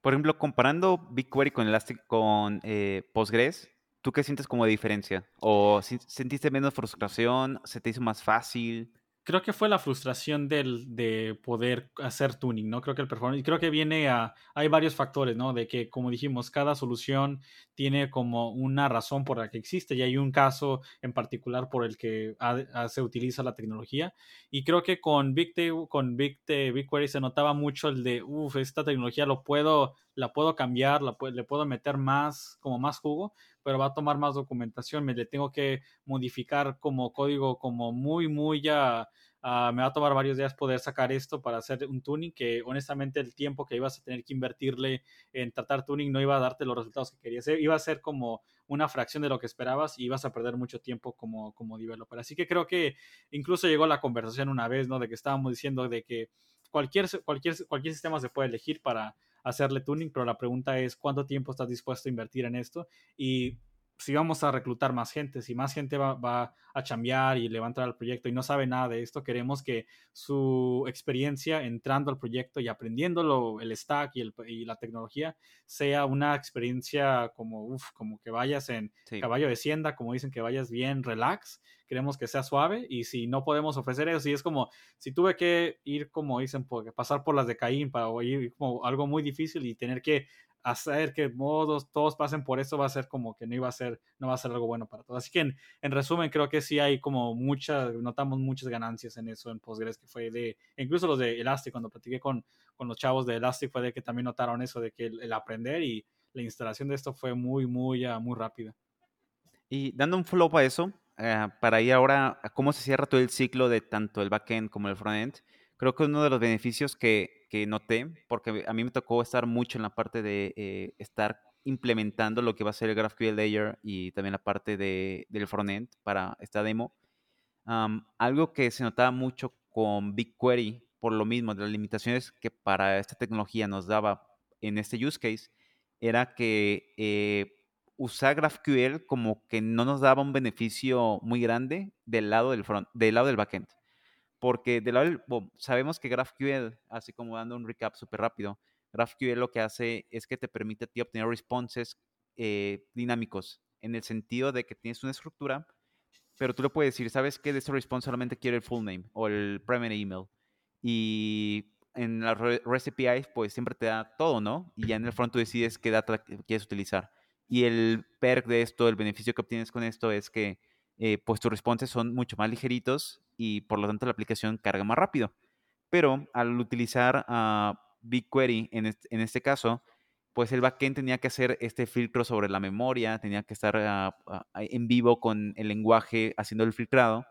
Por ejemplo, comparando BigQuery con Elastic, con eh, Postgres, ¿tú qué sientes como diferencia? ¿O sentiste menos frustración? ¿Se te hizo más fácil? Creo que fue la frustración del, de poder hacer tuning, ¿no? Creo que el performance, creo que viene a, hay varios factores, ¿no? De que, como dijimos, cada solución tiene como una razón por la que existe y hay un caso en particular por el que se utiliza la tecnología. Y creo que con Big, con Big, BigQuery se notaba mucho el de, uff, esta tecnología lo puedo, la puedo cambiar, la, le puedo meter más, como más jugo, pero va a tomar más documentación, me le tengo que modificar como código como muy, muy ya, ah, me va a tomar varios días poder sacar esto para hacer un tuning que honestamente el tiempo que ibas a tener que invertirle en tratar tuning no iba a darte los resultados que querías, iba a ser como una fracción de lo que esperabas y ibas a perder mucho tiempo como, como developer. Así que creo que incluso llegó la conversación una vez, ¿no? De que estábamos diciendo de que cualquier, cualquier, cualquier sistema se puede elegir para hacerle tuning, pero la pregunta es cuánto tiempo estás dispuesto a invertir en esto y si vamos a reclutar más gente, si más gente va, a chambear y le va a entrar al proyecto y no sabe nada de esto, queremos que su experiencia entrando al proyecto y aprendiéndolo, el stack y, la tecnología, sea una experiencia como, como que vayas en caballo de sienda, como dicen que vayas bien relax, queremos que sea suave y si no podemos ofrecer eso, si es como, si tuve que ir como dicen, pasar por las de Caín para ir como algo muy difícil y tener que hacer que modos todos pasen por eso va a ser como que no iba a ser no va a ser algo bueno para todos. Así que en, resumen creo que sí hay como muchas notamos muchas ganancias en eso en Postgres que fue de incluso los de Elastic cuando platiqué con, con los chavos de Elastic fue de que también notaron eso de que el, aprender y la instalación de esto fue muy muy uh, muy rápida. Y dando un follow a eso uh, para ir ahora cómo se cierra todo el ciclo de tanto el backend como el frontend creo que uno de los beneficios que que noté, porque a mí me tocó estar mucho en la parte de eh, estar implementando lo que va a ser el GraphQL Layer y también la parte de, del frontend para esta demo. algo que se notaba mucho con BigQuery, por lo mismo, de las limitaciones que para esta tecnología nos daba en este use case, era que eh, usar GraphQL como que no nos daba un beneficio muy grande del lado del, front, del, lado del backend porque de lado sabemos que GraphQL, así como dando un recap súper rápido, GraphQL lo que hace es que te permite a ti obtener responses eh, dinámicos, en el sentido de que tienes una estructura, pero tú le puedes decir, ¿sabes qué? De ese response solamente quiero el full name o el primary email. Y en la REST API, pues siempre te da todo, ¿no? Y ya en el front tú decides qué data quieres utilizar. Y el perk de esto, el beneficio que obtienes con esto es que eh, pues tus responses son mucho más ligeritos y por lo tanto la aplicación carga más rápido. Pero al utilizar uh, BigQuery en este, caso, pues el backend tenía que hacer este filtro sobre la memoria, tenía que estar ah, ah, en vivo con el lenguaje haciendo el filtrado,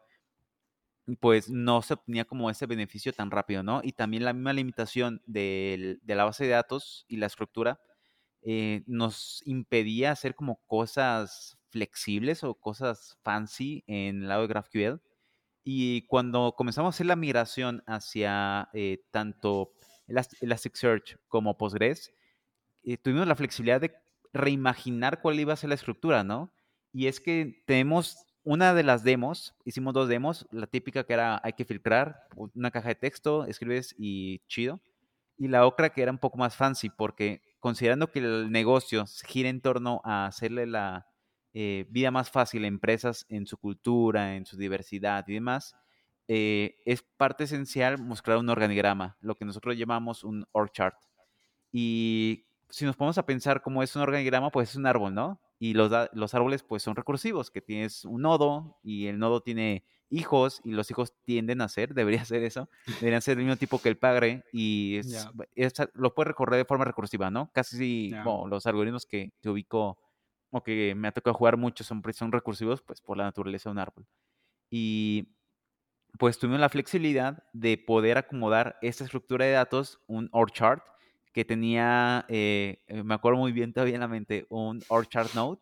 pues no se obtenía como ese beneficio tan rápido, ¿no? Y también la misma limitación de, la base de datos y la estructura eh, nos impedía hacer como cosas flexibles o cosas fancy en el lado de GraphQL. Y cuando comenzamos a hacer la migración hacia eh, tanto Elasticsearch como Postgres, eh, tuvimos la flexibilidad de reimaginar cuál iba a ser la estructura, ¿no? Y es que tenemos una de las demos, hicimos dos demos, la típica que era hay que filtrar, una caja de texto, escribes y chido, y la otra que era un poco más fancy, porque considerando que el negocio gira en torno a hacerle la, eh, vida más fácil a empresas en su cultura, en su diversidad y demás, eh, es parte esencial mostrar un organigrama, lo que nosotros llamamos un org chart. Y si nos ponemos a pensar cómo es un organigrama, pues es un árbol, ¿no? Y los, los árboles pues son recursivos, que tienes un nodo y el nodo tiene hijos y los hijos tienden a ser, debería ser eso, deberían ser del mismo tipo que el padre y es, lo puede recorrer de forma recursiva, ¿no? Casi como los algoritmos que te ubico o que me ha tocado jugar mucho son, son recursivos, pues por la naturaleza de un árbol. Y pues tuvimos la flexibilidad de poder acomodar esta estructura de datos, un org chart, que tenía, eh, eh, me acuerdo muy bien todavía en la mente, un org chart node,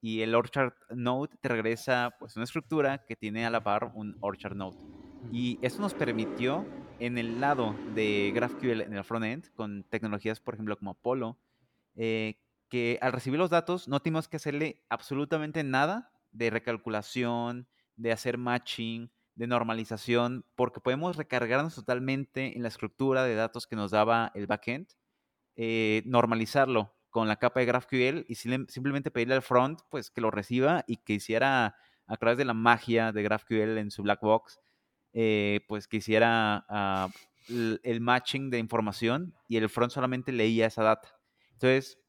y el org chart node te regresa pues una estructura que tiene a la par un org chart node. Y eso nos permitió en el lado de GraphQL en el frontend, con tecnologías, por ejemplo, como Apollo, eh, que al recibir los datos no tuvimos que hacerle absolutamente nada de recalculación, de hacer matching, de normalización, porque podemos recargarnos totalmente en la estructura de datos que nos daba el backend, eh, normalizarlo con la capa de GraphQL y simplemente pedirle al front pues que lo reciba y que hiciera a través de la magia de GraphQL en su black box, eh, pues que hiciera ah, el matching de información y el front solamente leía esa data. Entonces,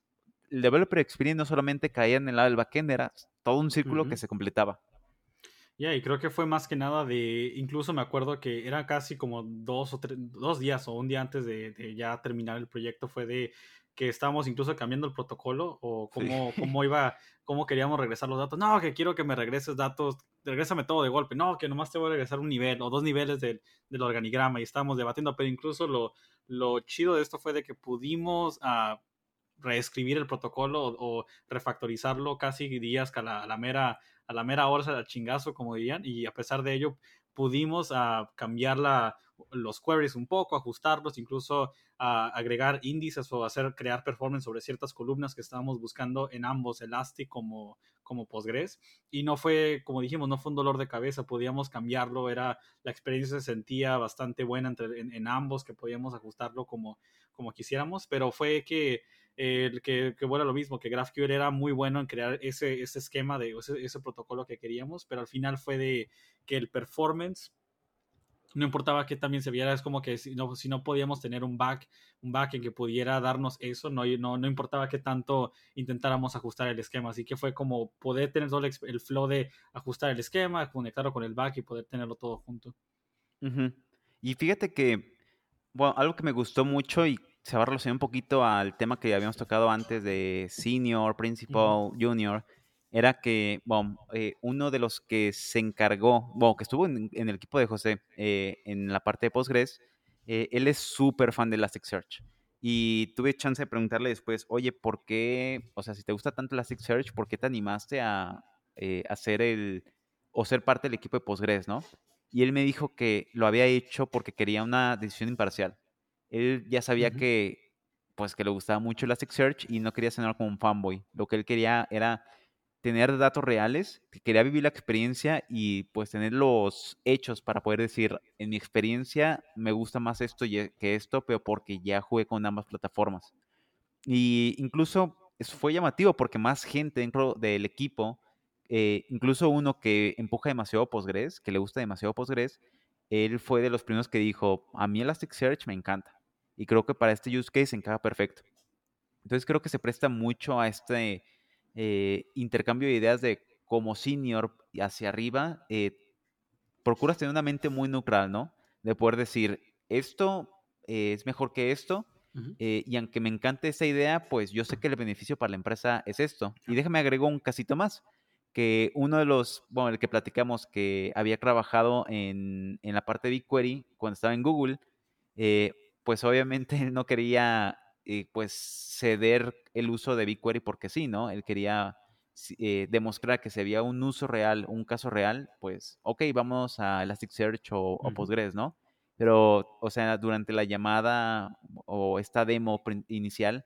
el developer experience no solamente caía en el lado del backend, era todo un círculo que se completaba. Ya, y creo que fue más que nada de, incluso me acuerdo que era casi como dos o tres, dos días o un día antes de, ya terminar el proyecto, fue de que estábamos incluso cambiando el protocolo o cómo, cómo iba, cómo queríamos regresar los datos. No, que quiero que me regreses datos, regrésame todo de golpe. No, que nomás te voy a regresar un nivel o dos niveles del, organigrama y estábamos debatiendo, pero incluso lo, lo chido de esto fue de que pudimos... Uh, reescribir el protocolo o, refactorizarlo casi días a la, a la, mera a la mera hora al chingazo como dirían y a pesar de ello pudimos uh, cambiar la, los queries un poco, ajustarlos, incluso a agregar índices o hacer crear performance sobre ciertas columnas que estábamos buscando en ambos Elastic como, como Postgres. Y no fue, como dijimos, no fue un dolor de cabeza, podíamos cambiarlo, era, la experiencia se sentía bastante buena entre, en, ambos, que podíamos ajustarlo como, como quisiéramos, pero fue que, que, que, bueno, lo mismo, que GraphQL era muy bueno en crear ese, ese esquema, de ese, protocolo que queríamos, pero al final fue de que el performance no importaba que también se viera, es como que si no, si no podíamos tener un back, un back en que pudiera darnos eso, no, no, no importaba que tanto intentáramos ajustar el esquema, así que fue como poder tener todo el, flow de ajustar el esquema, conectarlo con el back y poder tenerlo todo junto. Y fíjate que, bueno, algo que me gustó mucho y se va a relacionar un poquito al tema que habíamos tocado antes de senior, principal, junior, era que, bueno, eh, uno de los que se encargó, bueno, que estuvo en, el equipo de José eh, en la parte de Postgres, eh, él es súper fan de Elasticsearch. Y tuve chance de preguntarle después, oye, ¿por qué, o sea, si te gusta tanto Elasticsearch, ¿por qué te animaste a hacer el, o ser parte del equipo de Postgres, no? Y él me dijo que lo había hecho porque quería una decisión imparcial. Él ya sabía que, pues, que le gustaba mucho Elasticsearch y no quería sonar como un fanboy. Lo que él quería era tener datos reales, quería vivir la experiencia y pues tener los hechos para poder decir, en mi experiencia me gusta más esto que esto, pero porque ya jugué con ambas plataformas. Y incluso eso fue llamativo porque más gente dentro del equipo, eh, incluso uno que empuja demasiado Postgres, que le gusta demasiado Postgres, él fue de los primeros que dijo, a mí Elasticsearch me encanta. Y creo que para este use case encaja perfecto. Entonces creo que se presta mucho a este eh, intercambio de ideas de como senior hacia arriba, eh, procuras tener una mente muy neutral, ¿no? De poder decir, esto eh, es mejor que esto, y aunque me encante esa idea, pues yo sé que el beneficio para la empresa es esto. Y déjame agregar un casito más, que uno de los, bueno, el que platicamos, que había trabajado en, en la parte de BigQuery cuando estaba en Google, pues obviamente no quería pues ceder el uso de BigQuery porque sí, ¿no? Él quería eh, demostrar que se había un uso real, un caso real, pues, ok, vamos a Elasticsearch o, Postgres, ¿no? Pero, o sea, durante la llamada o esta demo inicial,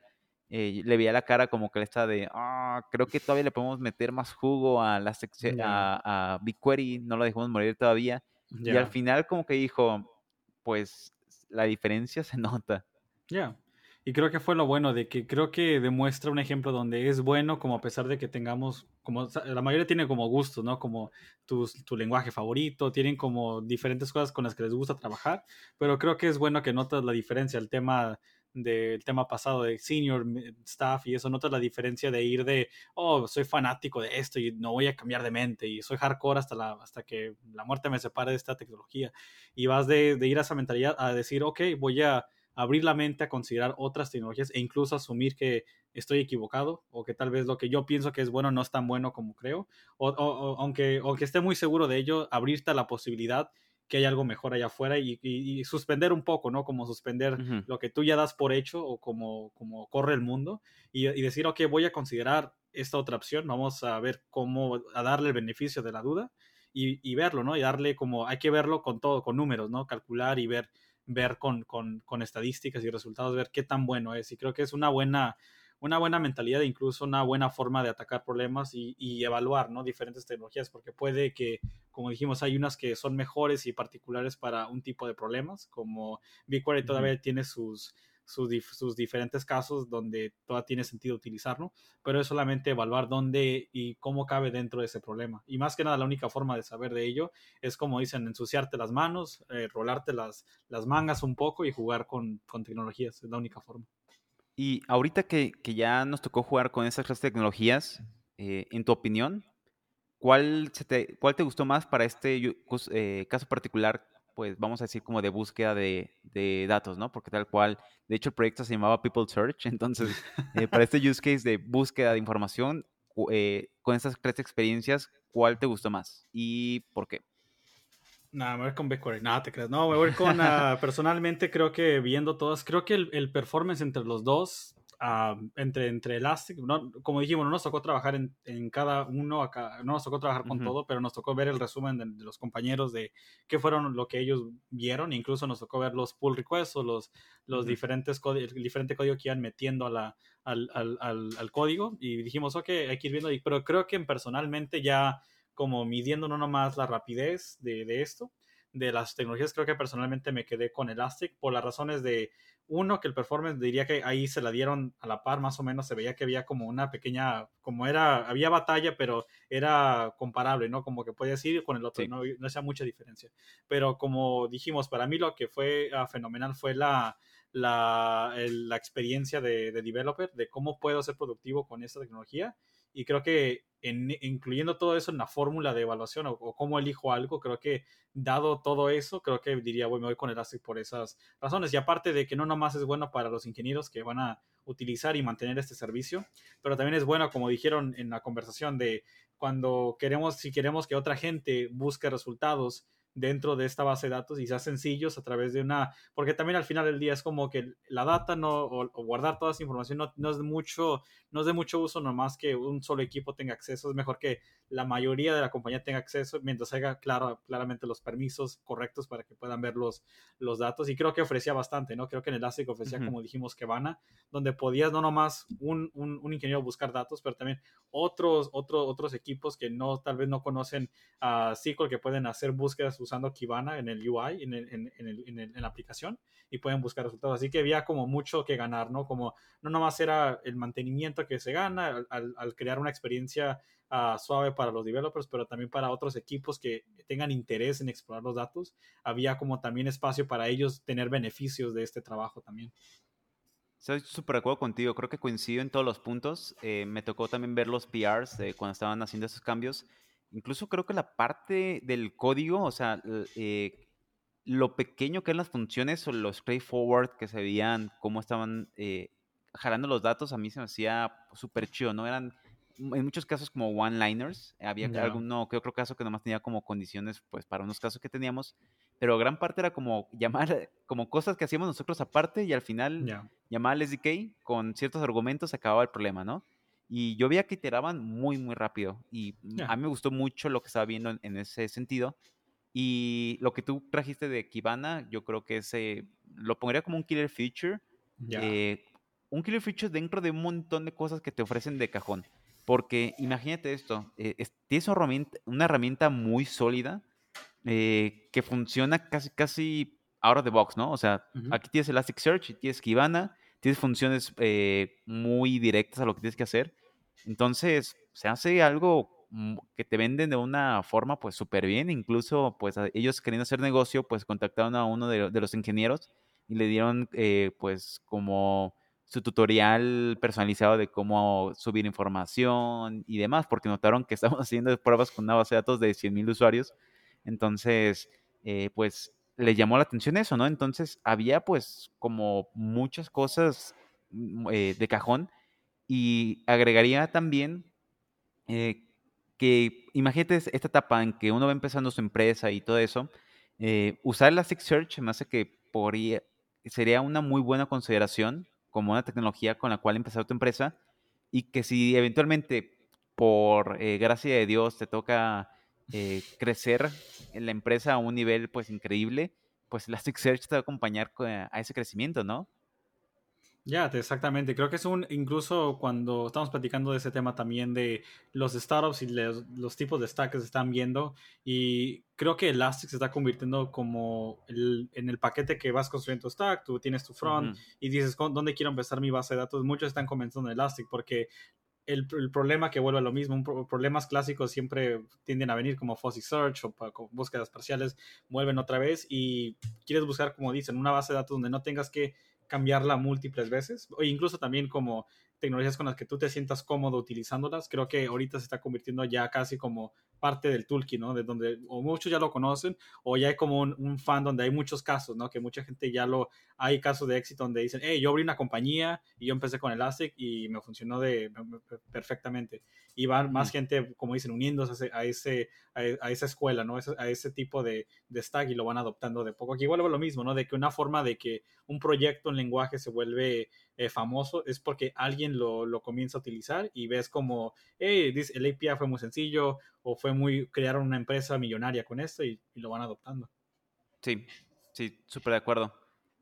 eh, le veía la cara como que le está de, ah, creo que todavía le podemos meter más jugo a, la a, BigQuery, no lo dejamos morir todavía. Y al final como que dijo, pues la diferencia se nota. Ya, y creo que fue lo bueno de que creo que demuestra un ejemplo donde es bueno, como a pesar de que tengamos, como la mayoría tiene como gustos, ¿no? Como tu, tu lenguaje favorito, tienen como diferentes cosas con las que les gusta trabajar, pero creo que es bueno que notas la diferencia, el tema del tema pasado de senior staff y eso, notas la diferencia de ir de, oh, soy fanático de esto y no voy a cambiar de mente y soy hardcore hasta, la, hasta que la muerte me separe de esta tecnología. Y vas de, ir a esa mentalidad a decir, ok, voy a abrir la mente a considerar otras tecnologías e incluso asumir que estoy equivocado o que tal vez lo que yo pienso que es bueno no es tan bueno como creo, o, aunque, aunque esté muy seguro de ello, abrirte a la posibilidad que hay algo mejor allá afuera y, suspender un poco, ¿no? Como suspender lo que tú ya das por hecho o como, como corre el mundo y, decir, ok, voy a considerar esta otra opción, vamos a ver cómo, a darle el beneficio de la duda y, y verlo, ¿no? Y darle como, hay que verlo con todo, con números, ¿no? Calcular y ver ver con, con, con, estadísticas y resultados, ver qué tan bueno es. Y creo que es una buena, una buena mentalidad, incluso una buena forma de atacar problemas y, y, evaluar ¿no? diferentes tecnologías, porque puede que, como dijimos, hay unas que son mejores y particulares para un tipo de problemas, como BigQuery todavía tiene sus, sus, diferentes casos donde todavía tiene sentido utilizarlo, pero es solamente evaluar dónde y cómo cabe dentro de ese problema. Y más que nada, la única forma de saber de ello es, como dicen, ensuciarte las manos, eh, rolarte las, las mangas un poco y jugar con, con tecnologías. Es la única forma. Y ahorita que, ya nos tocó jugar con esas tres tecnologías, eh, en tu opinión, ¿cuál, te, ¿cuál te gustó más para este eh, caso particular pues vamos a decir como de búsqueda de, datos, ¿no? Porque tal cual, de hecho el proyecto se llamaba People Search, entonces eh, para este use case de búsqueda de información, con estas tres experiencias, ¿cuál te gustó más y por qué? Nada, me voy con BigQuery. Nada, te creas. No, me voy con. Ah, personalmente, creo que viendo todas, creo que el, performance entre los dos entre, entre Elastic, no, como dijimos, no nos tocó trabajar en, en cada uno, acá, no nos tocó trabajar con todo, pero nos tocó ver el resumen de, los compañeros de qué fueron lo que ellos vieron, incluso nos tocó ver los pull requests o los, los diferentes el diferente código que iban metiendo a la, al, al, al, código y dijimos, ok, hay que ir viendo, pero creo que personalmente ya como midiendo no nomás la rapidez de, de esto, de las tecnologías, creo que personalmente me quedé con Elastic por las razones de uno, que el performance diría que ahí se la dieron a la par, más o menos se veía que había como una pequeña, como era, había batalla, pero era comparable, ¿no? Como que podías ir con el otro, no, no hacía mucha diferencia. Pero como dijimos, para mí lo que fue ah, fenomenal fue la, la, la experiencia de, de, developer, de cómo puedo ser productivo con esta tecnología. Y creo que incluyendo todo eso en la fórmula de evaluación o, cómo elijo algo, creo que dado todo eso, creo que diría, voy, me voy con Elastic por esas razones. Y aparte de que no nomás es bueno para los ingenieros que van a utilizar y mantener este servicio, pero también es bueno, como dijeron en la conversación, de cuando queremos, si queremos que otra gente busque resultados dentro de esta base de datos y sea sencillos a través de una, porque también al final del día es como que la data no, o, guardar toda esa información no, no, es de mucho, no es de mucho uso nomás que un solo equipo tenga acceso, es mejor que la mayoría de la compañía tenga acceso mientras haya claro, claramente los permisos correctos para que puedan ver los, los datos y creo que ofrecía bastante, ¿no? Creo que en Elastic ofrecía, como dijimos, que Kibana, donde podías no nomás un, un, un, ingeniero buscar datos, pero también otros, otros otros equipos que no, tal vez no conocen a SQL que pueden hacer búsquedas usando Kibana en el UI, en, el, en, el, en, en, la aplicación y pueden buscar resultados. Así que había como mucho que ganar, ¿no? Como no nomás era el mantenimiento que se gana al, al crear una experiencia uh, suave para los developers, pero también para otros equipos que tengan interés en explorar los datos. Había como también espacio para ellos tener beneficios de este trabajo también. Estoy súper de acuerdo contigo, creo que coincido en todos los puntos. Eh, me tocó también ver los PRs de cuando estaban haciendo esos cambios. Incluso creo que la parte del código, o sea, eh, lo pequeño que eran las funciones o lo straightforward que se veían, cómo estaban eh, jalando los datos, a mí se me hacía súper chido, ¿no? Eran en muchos casos como one-liners. Había alguno que otro caso que nomás tenía como condiciones, pues para unos casos que teníamos, pero gran parte era como llamar, como cosas que hacíamos nosotros aparte y al final llamar al SDK con ciertos argumentos acababa el problema, ¿no? Y yo veía que iteraban muy, muy rápido y a mí me gustó mucho lo que estaba viendo en, ese sentido. Y lo que tú trajiste de Kibana, yo creo que ese lo pondría como un killer feature. Eh, un killer feature dentro de un montón de cosas que te ofrecen de cajón. Porque imagínate esto, eh, tienes una herramienta, muy sólida eh, que funciona casi, casi out of the box, ¿no? O sea, aquí tienes Elasticsearch y tienes Kibana, tienes funciones eh, muy directas a lo que tienes que hacer. Entonces, se hace algo que te venden de una forma pues súper bien, incluso pues ellos queriendo hacer negocio pues contactaron a uno de, de los ingenieros y le dieron pues como su tutorial personalizado de cómo subir información y demás, porque notaron que estamos haciendo pruebas con una base de datos de 100.000 usuarios. Entonces, eh, pues le llamó la atención eso, ¿no? Entonces, había pues como muchas cosas mm, eh, de cajón y agregaría también eh, que, imagínate esta etapa en que uno va empezando su empresa y todo eso, usar Elasticsearch me hace que podría, sería una muy buena consideración como una tecnología con la cual empezar tu empresa y que si eventualmente por eh, gracia de Dios te toca eh, crecer en la empresa a un nivel pues increíble, pues Elasticsearch te va a acompañar a ese crecimiento, ¿no? Ya, exactamente. Creo que es un, incluso cuando estamos platicando de ese tema también de los startups y los, tipos de stack que se están viendo, y creo que Elastic se está convirtiendo como en el paquete que vas construyendo tu stack, tú tienes tu front y dices, ¿dónde quiero empezar mi base de datos? Muchos están comenzando en Elastic porque el, problema que vuelve a lo mismo, problemas clásicos siempre tienden a venir como fuzzy search o, o, búsquedas parciales, vuelven otra vez y quieres buscar, como dicen, una base de datos donde no tengas que cambiarla múltiples veces, o incluso también como tecnologías con las que tú te sientas cómodo utilizándolas. Creo que ahorita se está convirtiendo ya casi como parte del toolkit, ¿no? De donde o muchos ya lo conocen o ya hay como un, fan donde hay muchos casos, ¿no? Que mucha gente ya lo, hay casos de éxito donde dicen, hey, yo abrí una compañía y yo empecé con Elastic y me funcionó de, perfectamente. Y van más gente, como dicen, uniéndose a, ese, a, esa escuela, ¿no? A ese tipo de, de stack y lo van adoptando de poco. Aquí igual lo mismo, ¿no? De que una forma de que un proyecto en lenguaje se vuelve eh, famoso es porque alguien lo, lo, comienza a utilizar y ves como, hey, el API fue muy sencillo o fue muy, crearon una empresa millonaria con esto y, lo van adoptando. Sí, sí, súper de acuerdo.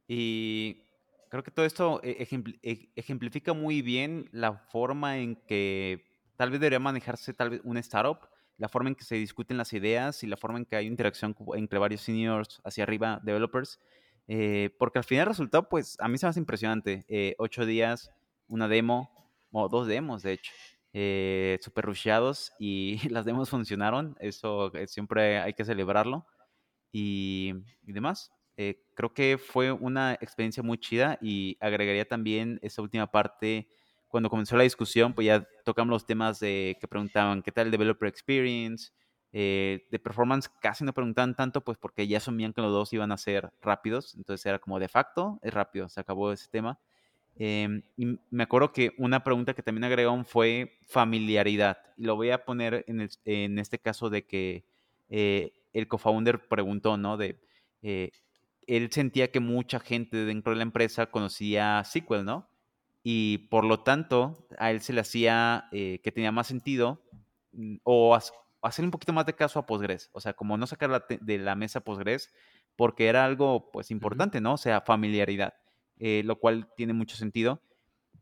Y creo que todo esto e, e, ejemplifica muy bien la forma en que tal vez debería manejarse tal vez una startup, la forma en que se discuten las ideas y la forma en que hay interacción entre varios seniors hacia arriba, developers, eh, porque al final el resultado, pues a mí se me hace impresionante. Eh, ocho días, una demo, o dos demos, de hecho, eh, super rusheados y las demos funcionaron. Eso siempre hay que celebrarlo. Y, y demás. creo que fue una experiencia muy chida y agregaría también esa última parte. Cuando comenzó la discusión, pues ya tocamos los temas de que preguntaban qué tal el developer experience, eh, de performance casi no preguntaban tanto, pues porque ya asumían que los dos iban a ser rápidos, entonces era como de facto, es rápido, se acabó ese tema. Em, y me acuerdo que una pregunta que también agregaron fue familiaridad. Y lo voy a poner en, en este caso de que eh, el co-founder preguntó, ¿no? De, eh, él sentía que mucha gente dentro de la empresa conocía SQL, ¿no? Y por lo tanto, a él se le hacía que tenía más sentido mm, o hacer un poquito más de caso a Postgres, o sea, como no sacar de la mesa Postgres, porque era algo pues importante, ¿no? O sea, familiaridad, eh, lo cual tiene mucho sentido.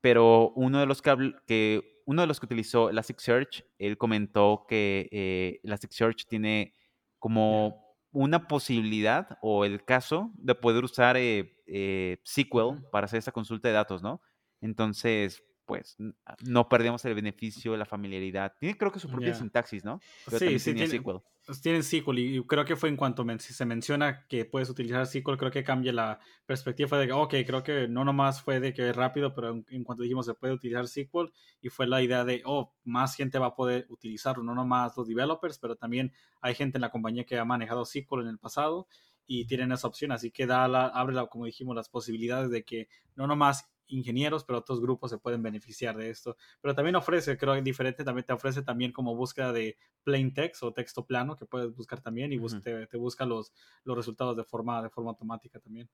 Pero uno de los que, que, uno de los que utilizó Elasticsearch, él comentó que eh, Elasticsearch tiene como una posibilidad o el caso de poder usar eh, SQL para hacer esa consulta de datos, ¿no? Entonces, pues ah, no perdemos el beneficio de la familiaridad. Tiene creo que su propia sintaxis, ¿no? sí, sí, tiene, SQL. Pues, tienen SQL y creo que fue en cuanto se menciona que puedes utilizar SQL, creo que cambia la perspectiva de que, ok, creo que no nomás fue de que es rápido, pero en, cuanto dijimos se puede utilizar SQL y fue la idea de, oh, más gente va a poder utilizarlo, no nomás los developers, pero también hay gente en la compañía que ha manejado SQL en el pasado y tienen esa opción, así que da la, abre, la, como dijimos, las posibilidades de que no nomás ingenieros, pero otros grupos se pueden beneficiar de esto. Pero también ofrece, creo que diferente, también te ofrece también como búsqueda de plain text o texto plano que puedes buscar también y te, busca los, los resultados de forma, de forma automática también.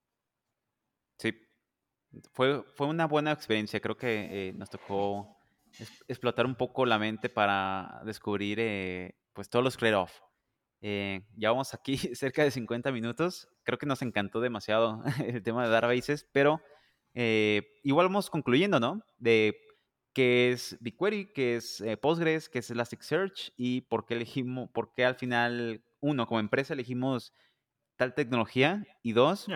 Sí, fue, fue una buena experiencia. Creo que eh, nos tocó explotar un poco la mente para descubrir eh, pues todos los trade-off. Eh, ya vamos aquí cerca de 50 minutos. Creo que nos encantó demasiado el tema de databases, pero eh, igual vamos concluyendo, ¿no? De qué es BigQuery, qué es eh, Postgres, qué es Elasticsearch y por qué elegimos, por qué al final, uno, como empresa elegimos tal tecnología y dos,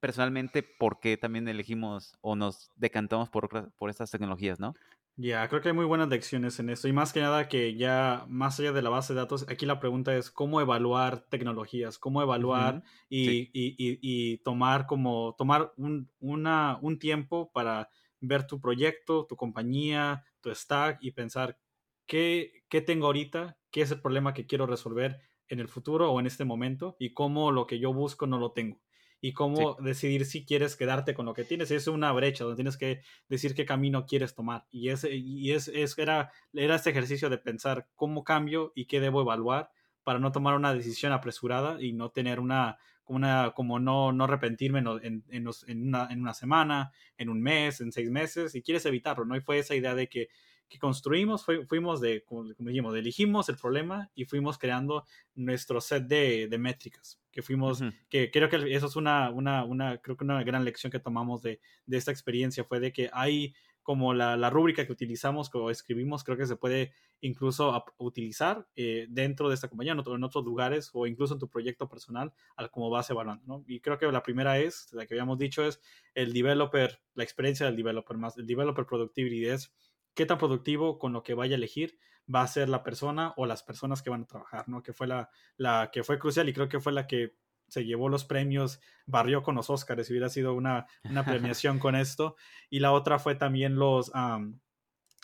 personalmente, por qué también elegimos o nos decantamos por, por estas tecnologías, ¿no? Ya, creo que hay muy buenas lecciones en esto. Y más que nada que ya más allá de la base de datos, aquí la pregunta es cómo evaluar tecnologías, cómo evaluar y, y, y, tomar como tomar un, una, un tiempo para ver tu proyecto, tu compañía, tu stack y pensar qué, qué tengo ahorita, qué es el problema que quiero resolver en el futuro o en este momento y cómo lo que yo busco no lo tengo y cómo decidir si quieres quedarte con lo que tienes. Es una brecha donde tienes que decir qué camino quieres tomar. Y, ese, y es, es, era, era este ejercicio de pensar cómo cambio y qué debo evaluar para no tomar una decisión apresurada y no tener una, una como no, no arrepentirme en, en, una, en una semana, en un mes, en seis meses, y quieres evitarlo, ¿no? Y fue esa idea de que que construimos, fuimos de, como, dijimos, elegimos el problema y fuimos creando nuestro set de, de métricas, que fuimos, que creo que eso es una, una, una, creo que una gran lección que tomamos de, de esta experiencia fue de que hay como la, la rúbrica que utilizamos o escribimos, creo que se puede incluso utilizar eh, dentro de esta compañía, en, en, otros lugares o incluso en tu proyecto personal, al como vas evaluando, ¿no? Y creo que la primera es, la que habíamos dicho, es el developer, la experiencia del developer más, el developer productivity es qué tan productivo con lo que vaya a elegir va a ser la persona o las personas que van a trabajar, ¿no? Que fue la, la que fue crucial y creo que fue la que se llevó los premios, barrió con los Oscars, hubiera sido una, una premiación con esto. Y la otra fue también los,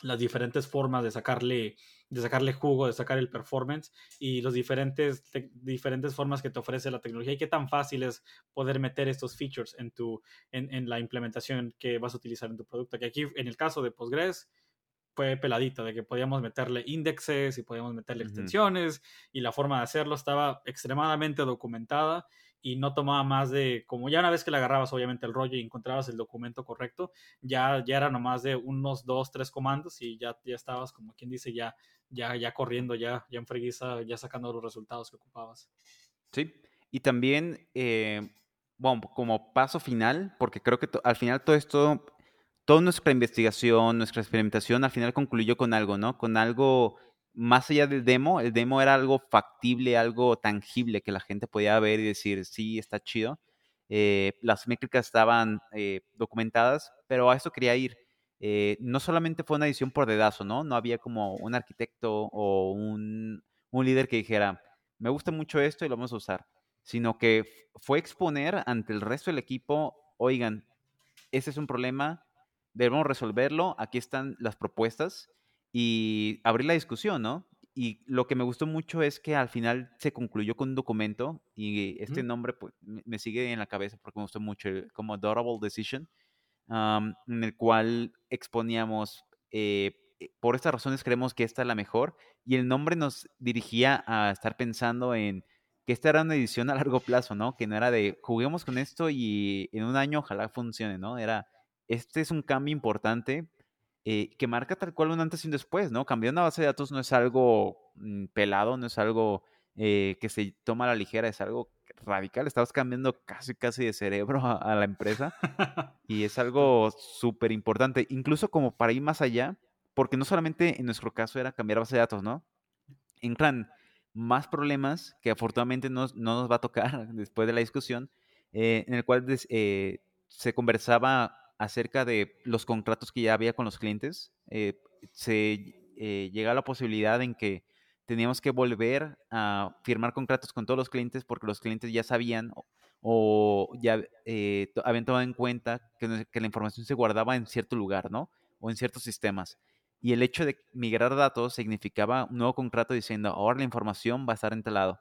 las diferentes formas de sacarle, de sacarle jugo, de sacar el performance y los diferentes, diferentes formas que te ofrece la tecnología y qué tan fácil es poder meter estos features en, tu, en, en la implementación que vas a utilizar en tu producto. Que aquí, en el caso de Postgres, fue peladita, de que podíamos meterle índices y podíamos meterle extensiones y la forma de hacerlo estaba extremadamente documentada y no tomaba más de, como ya una vez que le agarrabas obviamente el rollo y encontrabas el documento correcto, ya, ya era nomás de unos dos, tres comandos y ya, ya estabas, como quien dice, ya, ya, ya corriendo, ya, ya en freguiza, ya sacando los resultados que ocupabas. Sí, y también, eh, bueno, como paso final, porque creo que al final todo esto, toda nuestra investigación, nuestra experimentación, al final concluyó con algo, ¿no? Con algo más allá del demo, el demo era algo factible, algo tangible que la gente podía ver y decir, sí, está chido. Eh, las métricas estaban eh, documentadas, pero a eso quería ir. Eh, no solamente fue una edición por dedazo, ¿no? No había como un arquitecto o un, un líder que dijera, me gusta mucho esto y lo vamos a usar, sino que fue exponer ante el resto del equipo, oigan, ese es un problema, debemos resolverlo, aquí están las propuestas y abrir la discusión, ¿no? Y lo que me gustó mucho es que al final se concluyó con un documento y este nombre pues, me sigue en la cabeza porque me gustó mucho, como Adorable Decision, en el cual exponíamos, eh, eh, por estas razones creemos que esta es la mejor y el nombre nos dirigía a estar pensando en que esta era una edición a largo plazo, ¿no? Que no era de juguemos con esto y en un año ojalá funcione, ¿no? Era, este es un cambio importante eh, que marca tal cual un antes y un después, ¿no? Cambiar una base de datos no es algo mm, pelado, no es algo eh, que se toma a la ligera, es algo radical. Estabas cambiando casi, casi de cerebro a, la empresa y es algo súper importante, incluso como para ir más allá, porque no solamente en nuestro caso era cambiar base de datos, ¿no? Entran más problemas que afortunadamente no, nos va a tocar después de la discusión, eh, en el cual se conversaba acerca de los contratos que ya había con los clientes, eh, se eh, llega a la posibilidad en que teníamos que volver a firmar contratos con todos los clientes porque los clientes ya sabían o, ya eh, habían tomado en cuenta que, que, la información se guardaba en cierto lugar, ¿no? O en ciertos sistemas. Y el hecho de migrar datos significaba un nuevo contrato diciendo, ahora la información va a estar en tal lado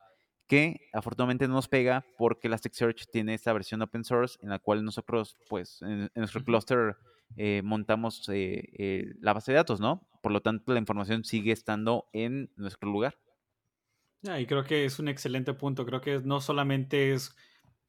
que afortunadamente no nos pega porque Elasticsearch tiene esta versión open source en la cual nosotros, pues, en, nuestro cluster eh, montamos eh, eh, la base de datos, ¿no? Por lo tanto, la información sigue estando en nuestro lugar. y creo que es un excelente punto. Creo que no solamente es,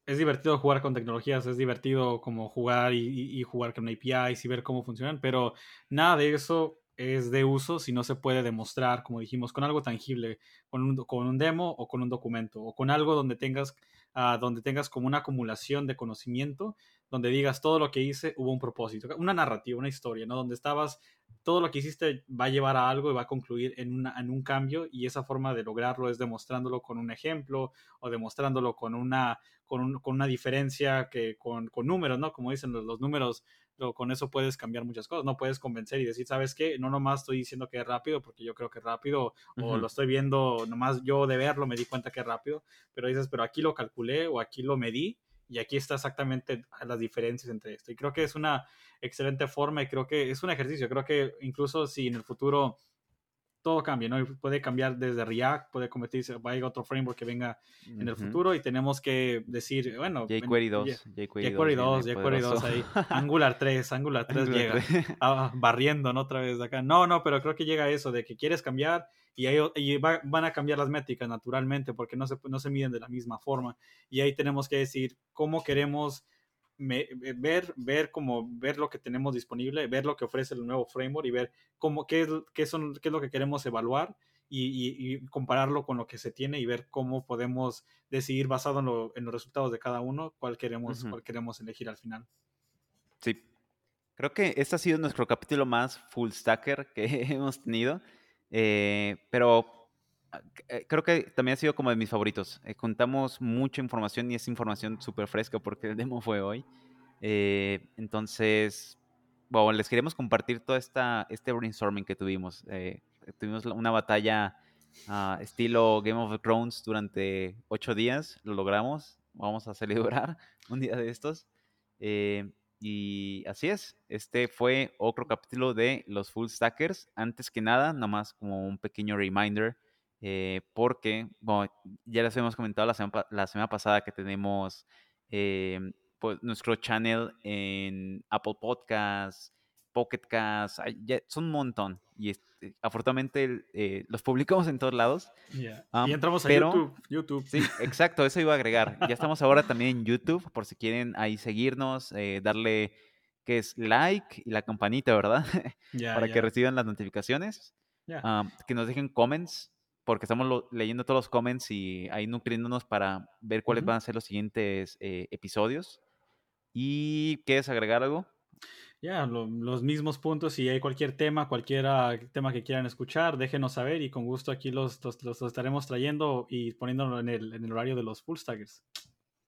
es divertido jugar con tecnologías, es divertido como jugar y, y jugar con APIs y ver cómo funcionan, pero nada de eso es de uso si no se puede demostrar, como dijimos, con algo tangible, con un, con un demo o con un documento, o con algo donde tengas, uh, donde tengas como una acumulación de conocimiento, donde digas todo lo que hice hubo un propósito, una narrativa, una historia, ¿no? Donde estabas, todo lo que hiciste va a llevar a algo y va a concluir en, una, en un cambio y esa forma de lograrlo es demostrándolo con un ejemplo o demostrándolo con una, con, con una diferencia que con, con números, ¿no? Como dicen los, los números con eso puedes cambiar muchas cosas. No puedes convencer y decir, ¿sabes qué? No nomás estoy diciendo que es rápido porque yo creo que es rápido o lo estoy viendo, nomás yo de verlo me di cuenta que es rápido, pero dices, pero aquí lo calculé o aquí lo medí y aquí está exactamente las diferencias entre esto. Y creo que es una excelente forma y creo que es un ejercicio. Creo que incluso si en el futuro todo cambia, ¿no? puede cambiar desde React, puede convertirse, va a ir otro framework que venga en el futuro y tenemos que decir, bueno, jQuery 2, jQuery 2, jQueri 2 ahí, Angular 3, Angular 3 llega, ah, barriendo, ¿no? Otra vez de acá. No, no, pero creo que llega eso de que quieres cambiar y ahí y van a cambiar las métricas naturalmente porque no se, no se miden de la misma forma y ahí tenemos que decir cómo queremos eh, ver, ver, como, ver lo que tenemos disponible, ver lo que ofrece el nuevo framework y ver cómo, qué, es, qué son, qué es lo que queremos evaluar y, compararlo con lo que se tiene y ver cómo podemos decidir basado en, los resultados de cada uno cuál queremos, cuál queremos elegir al final. Sí. Creo que este ha sido nuestro capítulo más full stacker que hemos tenido. Eh, pero creo que también ha sido como de mis favoritos. Eh, contamos mucha información y es información súper fresca porque el demo fue hoy. Eh, entonces, bueno, les queremos compartir todo esta, este brainstorming que tuvimos. tuvimos una batalla uh, estilo Game of Thrones durante ocho días. Lo logramos. Vamos a celebrar un día de estos. y así es. Este fue otro capítulo de los Full Stackers. Antes que nada, nomás como un pequeño reminder eh, porque, bueno, ya les hemos comentado la semana, la semana pasada que tenemos eh, pues, nuestro channel en Apple Podcasts, Pocket Cast, son un montón. Y este, afortunadamente eh, los publicamos en todos lados. y entramos a YouTube, YouTube. Sí, exacto, eso iba a agregar. Ya estamos ahora también en YouTube, por si quieren ahí seguirnos, eh, darle que es like y la campanita, ¿verdad? Para que reciban las notificaciones. que nos dejen comments, porque estamos leyendo todos los comments y ahí nutriéndonos para ver cuáles van a ser los siguientes eh, episodios. ¿Y quieres agregar algo? Ya, los mismos puntos. Si hay cualquier tema, cualquier tema que quieran escuchar, déjenos saber y con gusto aquí los, los, estaremos trayendo y poniéndolo en el, en el horario de los full stackers.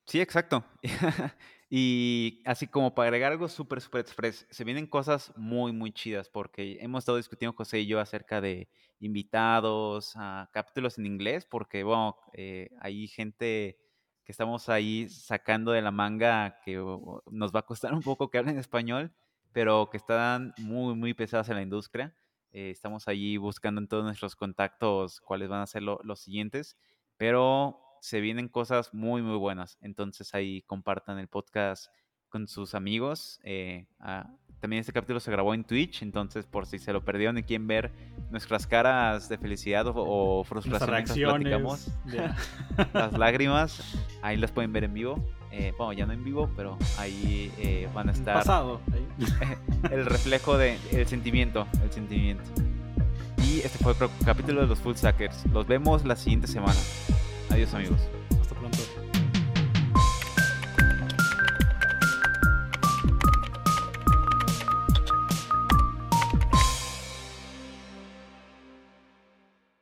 Sí, exacto. y así como para agregar algo súper, súper express, se vienen cosas muy, muy chidas porque hemos estado discutiendo José y yo acerca de invitados, a capítulos en inglés, porque, bueno, eh, hay gente que estamos ahí sacando de la manga que nos va a costar un poco que hablen español, pero que están muy, muy pesadas en la industria. Eh, estamos ahí buscando en todos nuestros contactos cuáles van a ser los siguientes, pero se vienen cosas muy, muy buenas. Entonces ahí compartan el podcast con sus amigos. Eh, ah, también este capítulo se grabó en Twitch, entonces por si se lo perdieron y quieren ver nuestras caras de felicidad o, frustración reacciones, las lágrimas, ahí las pueden ver en vivo. Eh, bueno, ya no en vivo, pero ahí eh, van a estar. Pasado. el reflejo del el sentimiento, el sentimiento. Y este fue el capítulo de los Full Stackers. Los vemos la siguiente semana. Adiós amigos.